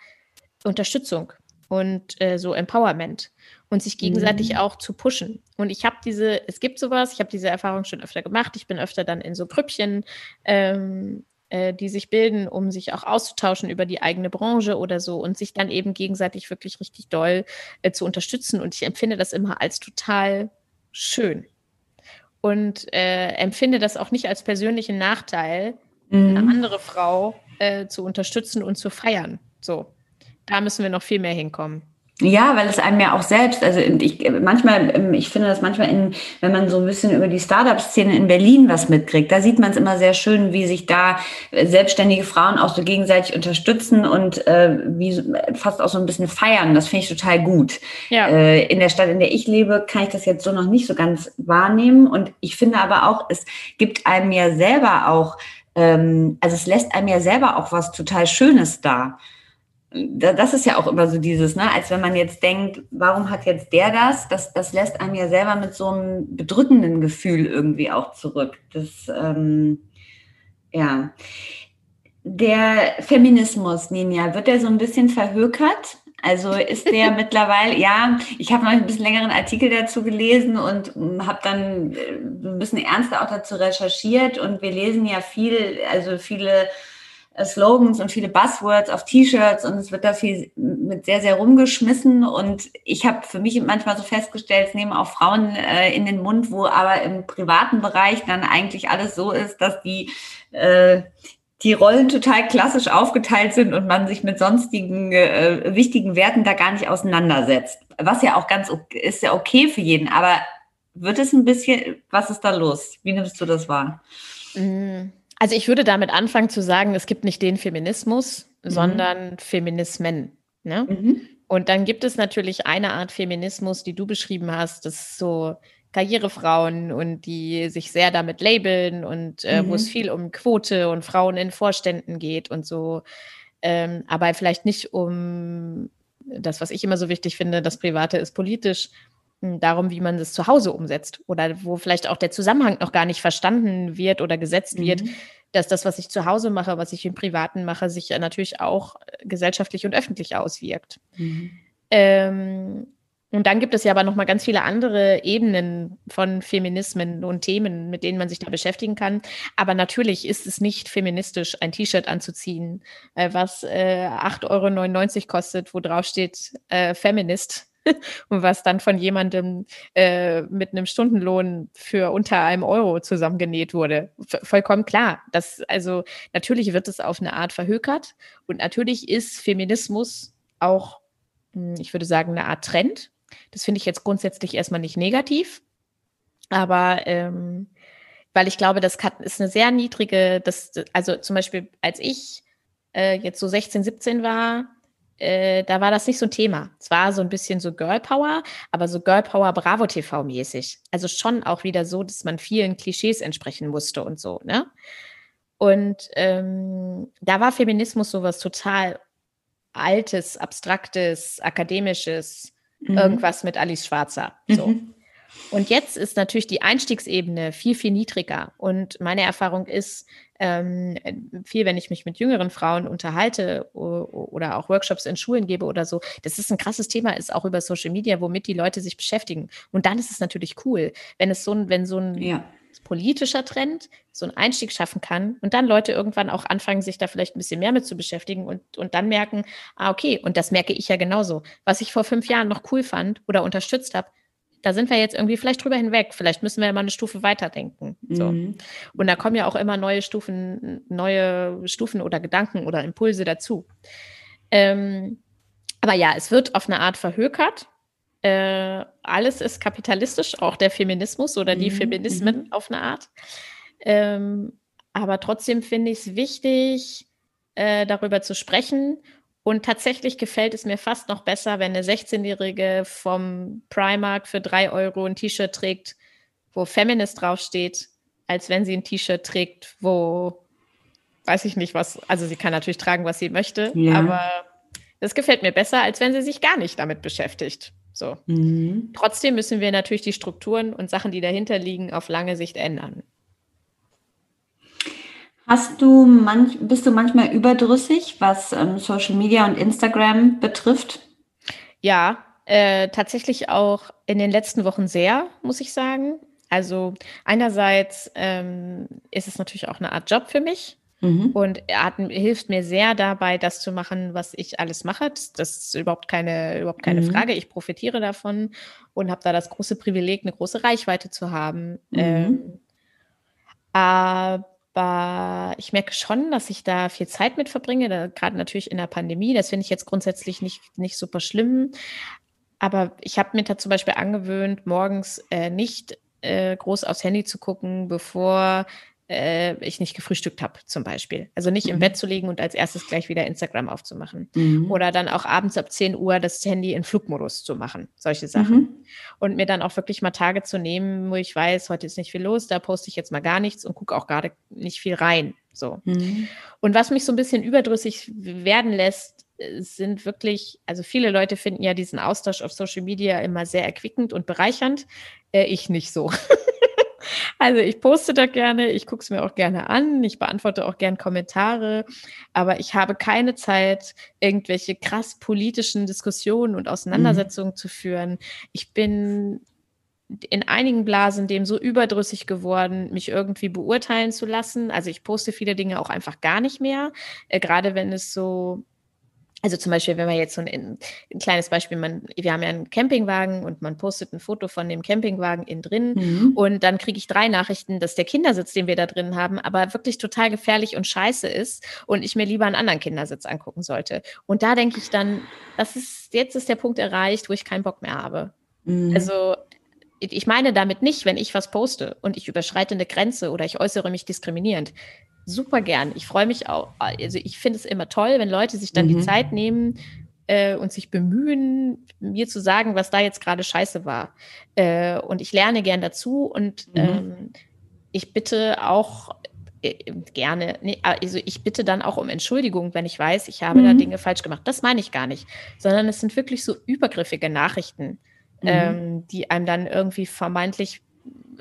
Unterstützung und äh, so Empowerment und sich gegenseitig mhm. auch zu pushen. Und ich habe diese, es gibt sowas, ich habe diese Erfahrung schon öfter gemacht. Ich bin öfter dann in so Grüppchen, ähm, äh, die sich bilden, um sich auch auszutauschen über die eigene Branche oder so und sich dann eben gegenseitig wirklich richtig doll äh, zu unterstützen. Und ich empfinde das immer als total schön und äh, empfinde das auch nicht als persönlichen Nachteil, mhm. eine andere Frau äh, zu unterstützen und zu feiern. So, da müssen wir noch viel mehr hinkommen. Ja, weil es einem ja auch selbst, also ich manchmal, ähm, ich finde das manchmal, in, wenn man so ein bisschen über die Startup-Szene in Berlin was mitkriegt, da sieht man es immer sehr schön, wie sich da äh, selbstständige Frauen auch so gegenseitig unterstützen und äh, wie fast auch so ein bisschen feiern. Das finde ich total gut. Ja. Äh, in der Stadt, in der ich lebe, kann ich das jetzt so noch nicht so ganz wahrnehmen. Und ich finde aber auch, es gibt einem ja selber auch, ähm, also es lässt einem ja selber auch was total Schönes da das ist ja auch immer so dieses, ne, als wenn man jetzt denkt, warum hat jetzt der das? Das, das lässt einem ja selber mit so einem bedrückenden Gefühl irgendwie auch zurück. Das, ähm, ja. Der Feminismus, Ninja, wird der so ein bisschen verhökert? Also ist der mittlerweile, ja, ich habe noch ein bisschen längeren Artikel dazu gelesen und habe dann äh, ein bisschen ernster auch dazu recherchiert und wir lesen ja viel, also viele Slogans und viele Buzzwords auf T-Shirts und es wird da viel mit sehr, sehr rumgeschmissen. Und ich habe für mich manchmal so festgestellt, es nehmen auch Frauen äh, in den Mund, wo aber im privaten Bereich dann eigentlich alles so ist, dass die äh, die Rollen total klassisch aufgeteilt sind und man sich mit sonstigen äh, wichtigen Werten da gar nicht auseinandersetzt. Was ja auch ganz ist ja okay für jeden, aber wird es ein bisschen, was ist da los? Wie nimmst du das wahr? Mm, also ich würde damit anfangen zu sagen, es gibt nicht den Feminismus, mhm. sondern Feminismen. Ne? Mhm. Und dann gibt es natürlich eine Art Feminismus, die du beschrieben hast, das ist so Karrierefrauen und die sich sehr damit labeln und äh, mhm. wo es mhm. viel um Quote und Frauen in Vorständen geht und so. Ähm, aber vielleicht nicht um das, was ich immer so wichtig finde, das Private ist politisch, darum, wie man das zu Hause umsetzt oder wo vielleicht auch der Zusammenhang noch gar nicht verstanden wird oder gesetzt mhm. wird, dass das, was ich zu Hause mache, was ich im Privaten mache, sich natürlich auch äh, gesellschaftlich und öffentlich auswirkt. Mhm. Ähm, und dann gibt es ja aber noch mal ganz viele andere Ebenen von Feminismen und Themen, mit denen man sich da beschäftigen kann. Aber natürlich ist es nicht feministisch, ein T-Shirt anzuziehen, äh, was äh, 8,99 Euro kostet, wo drauf steht äh, Feminist. und was dann von jemandem äh, mit einem Stundenlohn für unter einem Euro zusammengenäht wurde. V vollkommen klar. Das, also natürlich wird es auf eine Art verhökert und natürlich ist Feminismus auch, hm, ich würde sagen, eine Art Trend das finde ich jetzt grundsätzlich erstmal nicht negativ, aber ähm, weil ich glaube, das ist eine sehr niedrige, das, also zum Beispiel, als ich äh, jetzt so 16, 17 war, äh, da war das nicht so ein Thema. Es war so ein bisschen so Girl Power, aber so Girl Power Bravo TV mäßig. Also schon auch wieder so, dass man vielen Klischees entsprechen musste und so, ne? Und ähm, da war Feminismus sowas total Altes, Abstraktes, Akademisches, mhm. irgendwas mit Alice Schwarzer. So. Mhm. Und jetzt ist natürlich die Einstiegsebene viel, viel niedriger. Und meine Erfahrung ist, ähm, viel, wenn ich mich mit jüngeren Frauen unterhalte oder auch Workshops in Schulen gebe oder so, das ist ein krasses Thema, ist auch über Social Media, womit die Leute sich beschäftigen. Und dann ist es natürlich cool, wenn es so ein, wenn so ein ja politischer Trend so einen Einstieg schaffen kann und dann Leute irgendwann auch anfangen, sich da vielleicht ein bisschen mehr mit zu beschäftigen und, und dann merken, ah, okay, und das merke ich ja genauso. Was ich vor fünf Jahren noch cool fand oder unterstützt habe, da sind wir jetzt irgendwie vielleicht drüber hinweg. Vielleicht müssen wir ja mal eine Stufe weiterdenken. So. Mhm. Und da kommen ja auch immer neue Stufen, neue Stufen oder Gedanken oder Impulse dazu. Ähm, aber ja, es wird auf eine Art verhökert äh, alles ist kapitalistisch, auch der Feminismus oder die mhm. Feminismen mhm. auf eine Art. Ähm, aber trotzdem finde ich es wichtig, äh, darüber zu sprechen. Und tatsächlich gefällt es mir fast noch besser, wenn eine 16-Jährige vom Primark für drei Euro ein T-Shirt trägt, wo Feminist draufsteht, als wenn sie ein T-Shirt trägt, wo weiß ich nicht was, also sie kann natürlich tragen, was sie möchte, ja. aber das gefällt mir besser, als wenn sie sich gar nicht damit beschäftigt. So. Mhm. Trotzdem müssen wir natürlich die Strukturen und Sachen, die dahinter liegen, auf lange Sicht ändern. Hast du manch, bist du manchmal überdrüssig, was ähm, Social Media und Instagram betrifft? Ja, äh, tatsächlich auch in den letzten Wochen sehr, muss ich sagen. Also einerseits ähm, ist es natürlich auch eine Art Job für mich. Mhm. Und er hat, hilft mir sehr dabei, das zu machen, was ich alles mache. Das, das ist überhaupt keine, überhaupt keine mhm. Frage. Ich profitiere davon und habe da das große Privileg, eine große Reichweite zu haben. Mhm. Ähm, aber ich merke schon, dass ich da viel Zeit mit verbringe, gerade natürlich in der Pandemie. Das finde ich jetzt grundsätzlich nicht, nicht super schlimm. Aber ich habe mir da zum Beispiel angewöhnt, morgens äh, nicht äh, groß aufs Handy zu gucken, bevor äh, ich nicht gefrühstückt habe, zum Beispiel. Also nicht mhm. im Bett zu liegen und als erstes gleich wieder Instagram aufzumachen. Mhm. Oder dann auch abends ab 10 Uhr das Handy in Flugmodus zu machen. Solche Sachen. Mhm. Und mir dann auch wirklich mal Tage zu nehmen, wo ich weiß, heute ist nicht viel los, da poste ich jetzt mal gar nichts und gucke auch gerade nicht viel rein. So. Mhm. Und was mich so ein bisschen überdrüssig werden lässt, es sind wirklich, also viele Leute finden ja diesen Austausch auf Social Media immer sehr erquickend und bereichernd. Äh, ich nicht so. Also ich poste da gerne, ich gucke es mir auch gerne an, ich beantworte auch gerne Kommentare, aber ich habe keine Zeit, irgendwelche krass politischen Diskussionen und Auseinandersetzungen mhm. zu führen. Ich bin in einigen Blasen dem so überdrüssig geworden, mich irgendwie beurteilen zu lassen. Also ich poste viele Dinge auch einfach gar nicht mehr, äh, gerade wenn es so also zum Beispiel, wenn man jetzt so ein, ein, kleines Beispiel, man, wir haben ja einen Campingwagen und man postet ein Foto von dem Campingwagen innen drin mhm. und dann kriege ich drei Nachrichten, dass der Kindersitz, den wir da drin haben, aber wirklich total gefährlich und scheiße ist und ich mir lieber einen anderen Kindersitz angucken sollte. Und da denke ich dann, das ist, jetzt ist der Punkt erreicht, wo ich keinen Bock mehr habe. Mhm. Also ich meine damit nicht, wenn ich was poste und ich überschreite eine Grenze oder ich äußere mich diskriminierend super gern. Ich freue mich auch. Also ich finde es immer toll, wenn Leute sich dann mhm. die Zeit nehmen äh, und sich bemühen, mir zu sagen, was da jetzt gerade scheiße war. Äh, und ich lerne gern dazu und mhm. ähm, ich bitte auch äh, gerne, nee, also ich bitte dann auch um Entschuldigung, wenn ich weiß, ich habe mhm. da Dinge falsch gemacht. Das meine ich gar nicht, sondern es sind wirklich so übergriffige Nachrichten, mhm. ähm, die einem dann irgendwie vermeintlich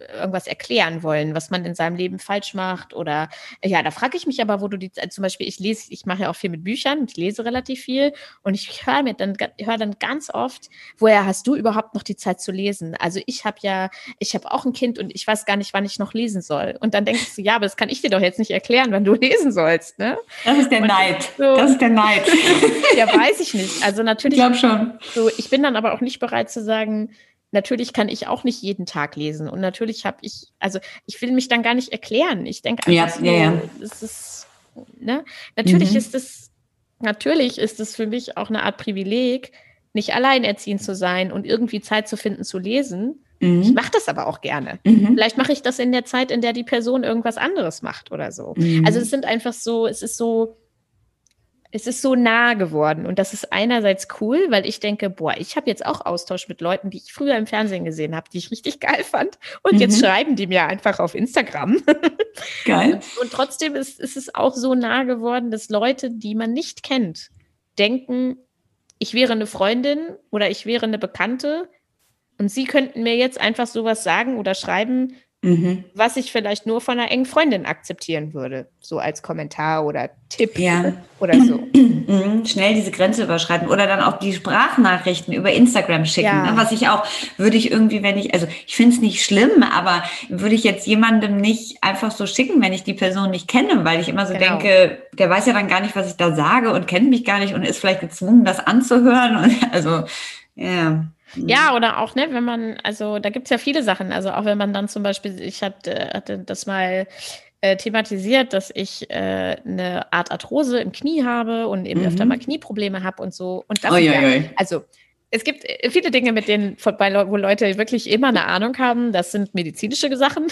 irgendwas erklären wollen, was man in seinem Leben falsch macht. Oder ja, da frage ich mich aber, wo du die, zum Beispiel, ich lese, ich mache ja auch viel mit Büchern, ich lese relativ viel und ich höre mir dann, höre dann ganz oft, woher hast du überhaupt noch die Zeit zu lesen? Also ich habe ja, ich habe auch ein Kind und ich weiß gar nicht, wann ich noch lesen soll. Und dann denkst du, ja, aber das kann ich dir doch jetzt nicht erklären, wann du lesen sollst. Ne? Das ist der und Neid. So, das ist der Neid. ja, weiß ich nicht. Also natürlich. Ich glaube schon. So, ich bin dann aber auch nicht bereit zu sagen, natürlich kann ich auch nicht jeden Tag lesen. Und natürlich habe ich, also ich will mich dann gar nicht erklären. Ich denke einfach, ja, ja, ja. es ist, ne? Natürlich mhm. ist es, natürlich ist es für mich auch eine Art Privileg, nicht alleinerziehend zu sein und irgendwie Zeit zu finden zu lesen. Mhm. Ich mache das aber auch gerne. Mhm. Vielleicht mache ich das in der Zeit, in der die Person irgendwas anderes macht oder so. Mhm. Also es sind einfach so, es ist so, es ist so nah geworden und das ist einerseits cool, weil ich denke, boah, ich habe jetzt auch Austausch mit Leuten, die ich früher im Fernsehen gesehen habe, die ich richtig geil fand und mhm. jetzt schreiben die mir einfach auf Instagram. Geil. Und, und trotzdem ist, ist es auch so nah geworden, dass Leute, die man nicht kennt, denken, ich wäre eine Freundin oder ich wäre eine Bekannte und sie könnten mir jetzt einfach sowas sagen oder schreiben, Mhm. Was ich vielleicht nur von einer engen Freundin akzeptieren würde, so als Kommentar oder Tipp ja. oder so. Mhm. Schnell diese Grenze überschreiten oder dann auch die Sprachnachrichten über Instagram schicken. Ja. Ne? Was ich auch, würde ich irgendwie, wenn ich, also ich finde es nicht schlimm, aber würde ich jetzt jemandem nicht einfach so schicken, wenn ich die Person nicht kenne, weil ich immer so genau. denke, der weiß ja dann gar nicht, was ich da sage und kennt mich gar nicht und ist vielleicht gezwungen, das anzuhören. Und also, ja. Ja, oder auch, ne, wenn man, also da gibt es ja viele Sachen. Also auch wenn man dann zum Beispiel, ich hatte, hatte das mal äh, thematisiert, dass ich äh, eine Art Arthrose im Knie habe und eben mhm. öfter mal Knieprobleme habe und so. Und das, ja, also es gibt äh, viele Dinge, mit denen, wo Leute wirklich immer eine Ahnung haben. Das sind medizinische Sachen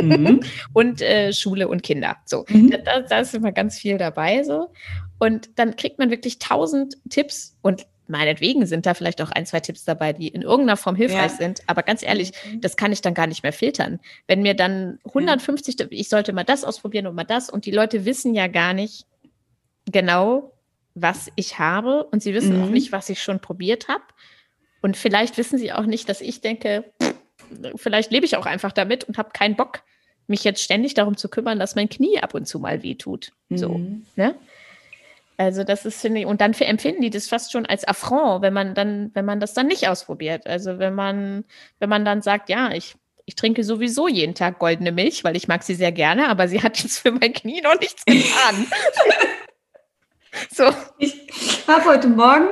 mhm. und äh, Schule und Kinder. So, mhm. da, da, ist immer ganz viel dabei. So. Und dann kriegt man wirklich tausend Tipps und meinetwegen sind da vielleicht auch ein, zwei Tipps dabei, die in irgendeiner Form hilfreich ja. sind. Aber ganz ehrlich, mhm. das kann ich dann gar nicht mehr filtern. Wenn mir dann 150, ja. ich sollte mal das ausprobieren und mal das und die Leute wissen ja gar nicht genau, was ich habe und sie wissen mhm. auch nicht, was ich schon probiert habe. Und vielleicht wissen sie auch nicht, dass ich denke, vielleicht lebe ich auch einfach damit und habe keinen Bock, mich jetzt ständig darum zu kümmern, dass mein Knie ab und zu mal wehtut. Mhm. So, ne? Also das ist, finde ich, und dann empfinden die das fast schon als Affront, wenn man dann, wenn man das dann nicht ausprobiert. Also wenn man, wenn man dann sagt, ja, ich, ich trinke sowieso jeden Tag goldene Milch, weil ich mag sie sehr gerne, aber sie hat jetzt für mein Knie noch nichts getan. So. Ich habe heute Morgen,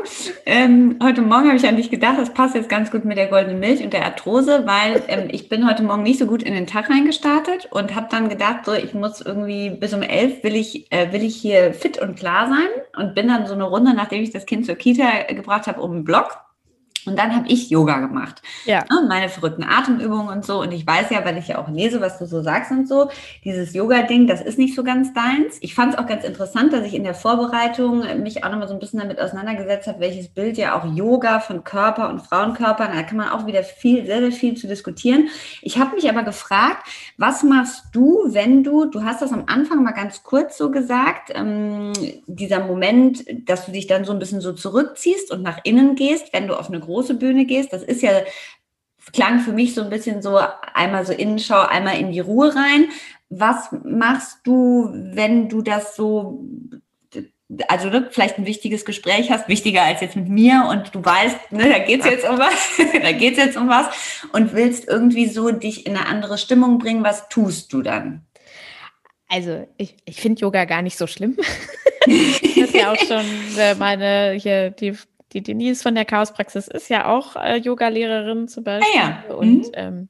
ähm, heute Morgen habe ich an dich gedacht, das passt jetzt ganz gut mit der goldenen Milch und der Arthrose, weil ähm, ich bin heute Morgen nicht so gut in den Tag reingestartet und habe dann gedacht, so ich muss irgendwie bis um elf will ich, äh, will ich hier fit und klar sein und bin dann so eine Runde, nachdem ich das Kind zur Kita gebracht habe, um den Block Und dann habe ich Yoga gemacht. Ja. Ne, Meine verrückten Atemübungen und so. Und ich weiß ja, weil ich ja auch lese, was du so sagst und so, dieses Yoga-Ding, das ist nicht so ganz deins. Ich fand es auch ganz interessant, dass ich in der Vorbereitung mich auch nochmal so ein bisschen damit auseinandergesetzt habe, welches Bild ja auch Yoga von Körper und Frauenkörpern, da kann man auch wieder viel, sehr, sehr viel zu diskutieren. Ich habe mich aber gefragt, was machst du, wenn du, du hast das am Anfang mal ganz kurz so gesagt, ähm, dieser Moment, dass du dich dann so ein bisschen so zurückziehst und nach innen gehst, wenn du auf eine große Bühne gehst. Das ist ja, klang für mich so ein bisschen so einmal so Innenschau, einmal in die Ruhe rein. Was machst du, wenn du das so, also ne, vielleicht ein wichtiges Gespräch hast, wichtiger als jetzt mit mir und du weißt, ne, da geht's jetzt um was, da geht's jetzt um was und willst irgendwie so dich in eine andere Stimmung bringen, was tust du dann? Also ich, ich finde Yoga gar nicht so schlimm. das ist ja auch schon äh, meine, hier, die die Denise von der Chaospraxis ist ja auch äh, Yoga-Lehrerin zum Beispiel. Ah, ja. Und Mhm. ähm,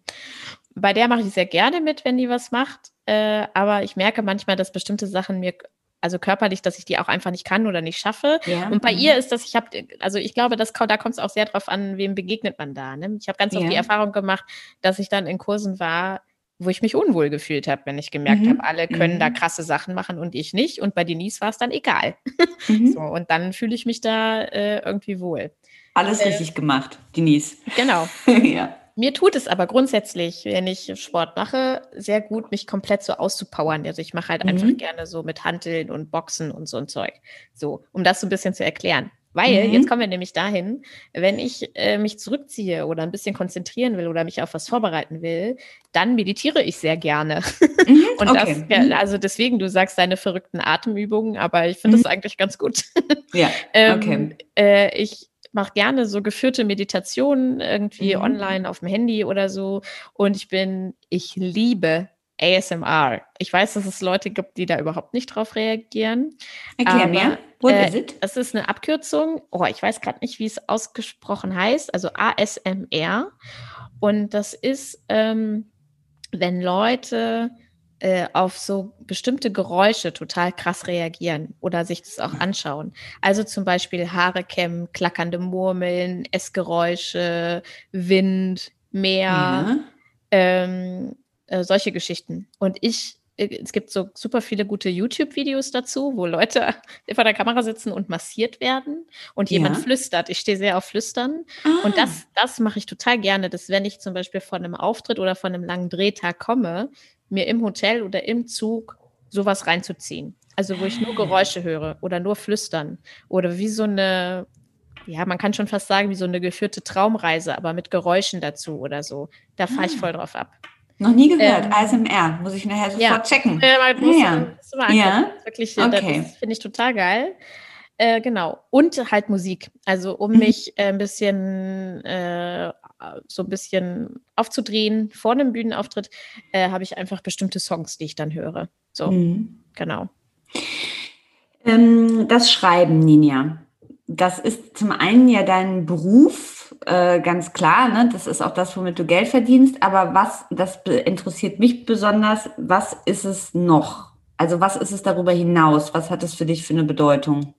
bei der mache ich sehr gerne mit, wenn die was macht. Äh, aber ich merke manchmal, dass bestimmte Sachen mir, also körperlich, dass ich die auch einfach nicht kann oder nicht schaffe. Ja. Und bei Mhm. ihr ist das, ich habe, also ich glaube, das, da kommt es auch sehr drauf an, wem begegnet man da. Ne? Ich habe ganz oft Ja. die Erfahrung gemacht, dass ich dann in Kursen war, wo ich mich unwohl gefühlt habe, wenn ich gemerkt Mhm. habe, alle können da Mhm. krasse Sachen machen und ich nicht. Und bei Denise war es dann egal. Mhm. So, und dann fühle ich mich da äh, irgendwie wohl. Alles Äh, richtig gemacht, Denise. Genau. ja. Mir tut es aber grundsätzlich, wenn ich Sport mache, sehr gut, mich komplett so auszupowern. Also ich mache halt einfach Mhm. gerne so mit Hanteln und Boxen und so ein Zeug. So, um das so ein bisschen zu erklären. Weil, Mhm. jetzt kommen wir nämlich dahin, wenn ich äh, mich zurückziehe oder ein bisschen konzentrieren will oder mich auf was vorbereiten will, dann meditiere ich sehr gerne. Mhm. Und okay. das, Mhm. ja, also deswegen, du sagst deine verrückten Atemübungen, aber ich finde Mhm. das eigentlich ganz gut. ja. Ähm, Okay. äh, ich mache gerne so geführte Meditationen irgendwie Mhm. online auf dem Handy oder so. Und ich bin, ich liebe ASMR. Ich weiß, dass es Leute gibt, die da überhaupt nicht drauf reagieren. Erklär mir. What äh, is it? Das ist eine Abkürzung. Oh, ich weiß gerade nicht, wie es ausgesprochen heißt. Also ASMR. Und das ist, ähm, wenn Leute äh, auf so bestimmte Geräusche total krass reagieren oder sich das auch anschauen. Also zum Beispiel Haare kämmen, klackernde Murmeln, Essgeräusche, Wind, Meer, Ja. ähm, äh, solche Geschichten. Und ich, es gibt so super viele gute YouTube-Videos dazu, wo Leute vor der Kamera sitzen und massiert werden und jemand Ja. flüstert. Ich stehe sehr auf Flüstern. Ah. Und das, das mache ich total gerne, dass wenn ich zum Beispiel von einem Auftritt oder von einem langen Drehtag komme, mir im Hotel oder im Zug sowas reinzuziehen. Also wo ich nur Geräusche höre oder nur Flüstern oder wie so eine, ja, man kann schon fast sagen, wie so eine geführte Traumreise, aber mit Geräuschen dazu oder so. Da fahre ich Ah. voll drauf ab. Noch nie gehört. Ähm, ASMR. Muss ich nachher sofort ja. checken. Äh, muss, ja. mal Ja. Wirklich, Okay. das finde ich total geil. Äh, genau. Und halt Musik. Also um Mhm. mich äh, ein bisschen äh, so ein bisschen aufzudrehen vor einem Bühnenauftritt, äh, habe ich einfach bestimmte Songs, die ich dann höre. So, Mhm. genau. Ähm, das Schreiben, Ninja. Das ist zum einen ja dein Beruf, äh, ganz klar. Ne? Das ist auch das, womit du Geld verdienst. Aber was, das interessiert mich besonders, was ist es noch? Also was ist es darüber hinaus? Was hat es für dich für eine Bedeutung?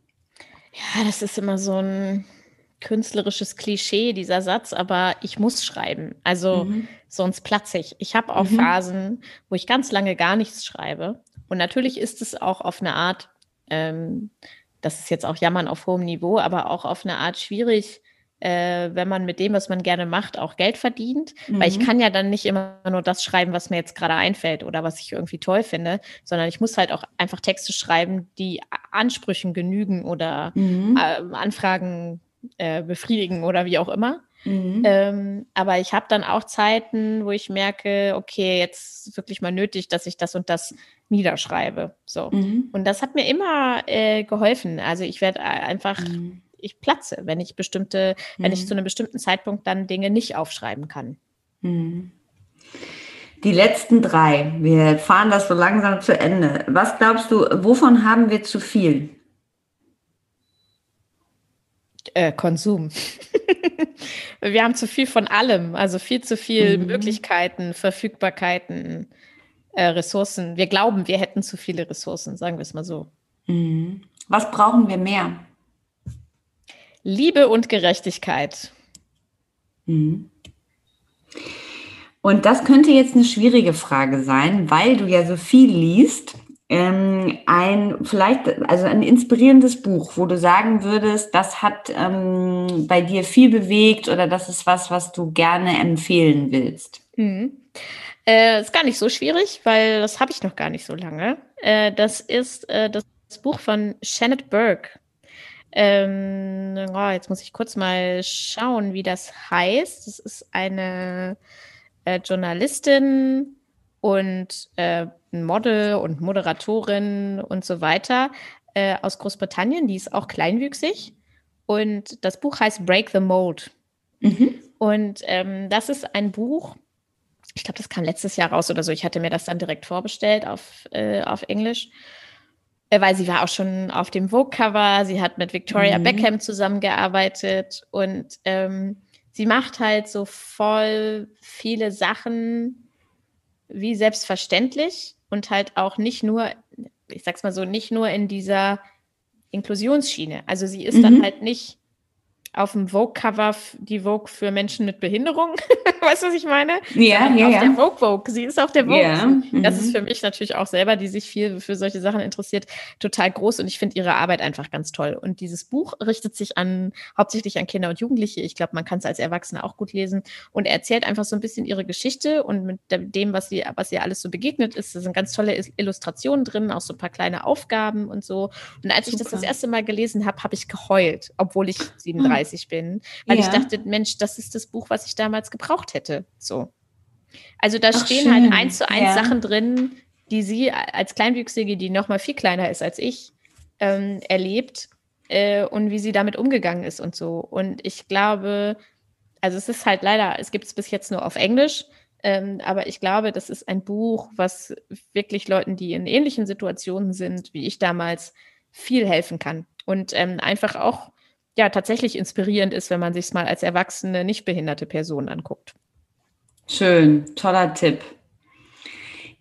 Ja, das ist immer so ein künstlerisches Klischee, dieser Satz, aber ich muss schreiben. Also Mhm. sonst platze ich. Ich habe auch Mhm. Phasen, wo ich ganz lange gar nichts schreibe. Und natürlich ist es auch auf eine Art, ähm, das ist jetzt auch Jammern auf hohem Niveau, aber auch auf eine Art schwierig, äh, wenn man mit dem, was man gerne macht, auch Geld verdient. Weil ich Mhm. kann ja dann nicht immer nur das schreiben, was mir jetzt gerade einfällt oder was ich irgendwie toll finde, sondern ich muss halt auch einfach Texte schreiben, die Ansprüchen genügen oder Mhm. ähm, Anfragen äh, befriedigen oder wie auch immer. Mhm. Ähm, aber ich habe dann auch Zeiten, wo ich merke, okay, jetzt ist wirklich mal nötig, dass ich das und das niederschreibe. So. Mhm. Und das hat mir immer äh, geholfen. Also ich werde einfach, Mhm. ich platze, wenn ich bestimmte, wenn ich Mhm. zu einem bestimmten Zeitpunkt dann Dinge nicht aufschreiben kann. Mhm. Die letzten drei, wir fahren das so langsam zu Ende. Was glaubst du, wovon haben wir zu viel? Äh, Konsum. Wir haben zu viel von allem, also viel zu viel Mhm. Möglichkeiten, Verfügbarkeiten, äh, Ressourcen. Wir glauben, wir hätten zu viele Ressourcen, sagen wir es mal so. Mhm. Was brauchen wir mehr? Liebe und Gerechtigkeit. Mhm. Und das könnte jetzt eine schwierige Frage sein, weil du ja so viel liest. Ähm, ein vielleicht, also ein inspirierendes Buch, wo du sagen würdest, das hat ähm, bei dir viel bewegt oder das ist was, was du gerne empfehlen willst. Mhm. Äh, ist gar nicht so schwierig, weil das habe ich noch gar nicht so lange. Äh, das ist äh, das Buch von Shannon Burke. Ähm, oh, jetzt muss ich kurz mal schauen, wie das heißt. Das ist eine äh, Journalistin und äh, Model und Moderatorin und so weiter äh, aus Großbritannien. Die ist auch kleinwüchsig. Und das Buch heißt Break the Mold. Mhm. Und ähm, das ist ein Buch, ich glaube, das kam letztes Jahr raus oder so. Ich hatte mir das dann direkt vorbestellt auf, äh, auf Englisch. Äh, weil sie war auch schon auf dem Vogue-Cover, sie hat mit Victoria mhm. Beckham zusammengearbeitet und ähm, sie macht halt so voll viele Sachen wie selbstverständlich und halt auch nicht nur, ich sag's mal so, nicht nur in dieser Inklusionsschiene. Also sie ist mhm. dann halt nicht auf dem Vogue-Cover die Vogue für Menschen mit Behinderung. weißt du, was ich meine? Ja, ja, auf ja. der Vogue Vogue. Sie ist auf der Vogue. Ja. Mhm. Das ist für mich natürlich auch selber, die sich viel für solche Sachen interessiert, total groß und ich finde ihre Arbeit einfach ganz toll. Und dieses Buch richtet sich an hauptsächlich an Kinder und Jugendliche. Ich glaube, man kann es als Erwachsene auch gut lesen und er erzählt einfach so ein bisschen ihre Geschichte und mit dem, was sie, was ihr alles so begegnet ist, da sind ganz tolle Illustrationen drin, auch so ein paar kleine Aufgaben und so. Und als Super. ich das das erste Mal gelesen habe, habe ich geheult, obwohl ich 37 30 bin, weil ja. ich dachte, Mensch, das ist das Buch, was ich damals gebraucht hätte. So. Also da Ach, stehen halt schön. halt eins zu eins ja. Sachen drin, die sie als Kleinwüchsige, die noch mal viel kleiner ist als ich, ähm, erlebt äh, und wie sie damit umgegangen ist und so. Und ich glaube, also es ist halt leider, es gibt es bis jetzt nur auf Englisch. Ähm, aber ich glaube, das ist ein Buch, was wirklich Leuten, die in ähnlichen Situationen sind wie ich damals, viel helfen kann. Und ähm, einfach auch ja tatsächlich inspirierend ist, wenn man sich es mal als erwachsene, nicht behinderte Person anguckt. Schön, toller Tipp.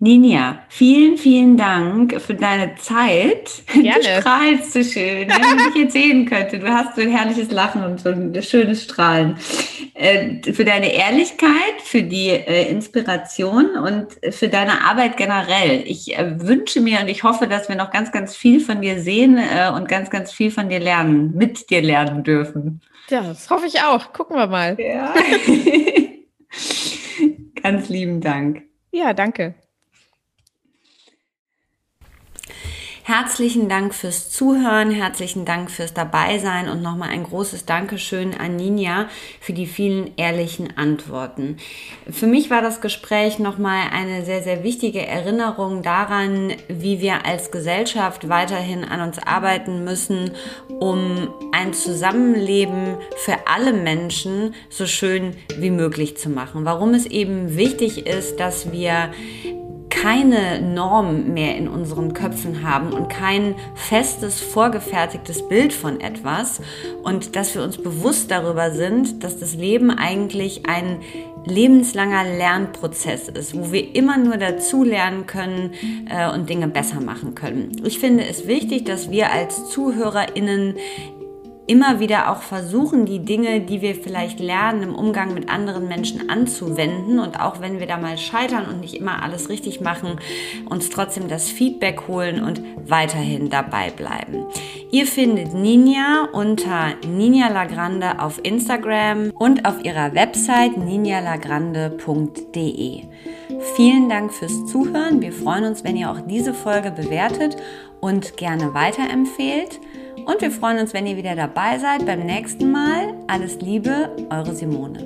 Ninja, vielen, vielen Dank für deine Zeit. Gerne. Du strahlst so schön. Wenn dich jetzt sehen könnte, du hast so ein herrliches Lachen und so ein schönes Strahlen. Äh, für deine Ehrlichkeit, für die äh, Inspiration und für deine Arbeit generell. Ich äh, wünsche mir und ich hoffe, dass wir noch ganz, ganz viel von dir sehen und ganz, ganz viel von dir lernen, mit dir lernen dürfen. Ja, das hoffe ich auch. Gucken wir mal. Ja. ganz lieben Dank. Ja, danke. Herzlichen Dank fürs Zuhören, herzlichen Dank fürs Dabeisein und nochmal ein großes Dankeschön an Ninja für die vielen ehrlichen Antworten. Für mich war das Gespräch nochmal eine sehr, sehr wichtige Erinnerung daran, wie wir als Gesellschaft weiterhin an uns arbeiten müssen, um ein Zusammenleben für alle Menschen so schön wie möglich zu machen. Warum es eben wichtig ist, dass wir keine Norm mehr in unseren Köpfen haben und kein festes, vorgefertigtes Bild von etwas und dass wir uns bewusst darüber sind, dass das Leben eigentlich ein lebenslanger Lernprozess ist, wo wir immer nur dazu lernen können äh, und Dinge besser machen können. Ich finde es wichtig, dass wir als ZuhörerInnen immer wieder auch versuchen, die Dinge, die wir vielleicht lernen, im Umgang mit anderen Menschen anzuwenden. Und auch wenn wir da mal scheitern und nicht immer alles richtig machen, uns trotzdem das Feedback holen und weiterhin dabei bleiben. Ihr findet Ninja unter Ninja Lagrande auf Instagram und auf ihrer Website ninjalagrande.de. Vielen Dank fürs Zuhören. Wir freuen uns, wenn ihr auch diese Folge bewertet und gerne weiterempfehlt. Und wir freuen uns, wenn ihr wieder dabei seid beim nächsten Mal. Alles Liebe, eure Simone.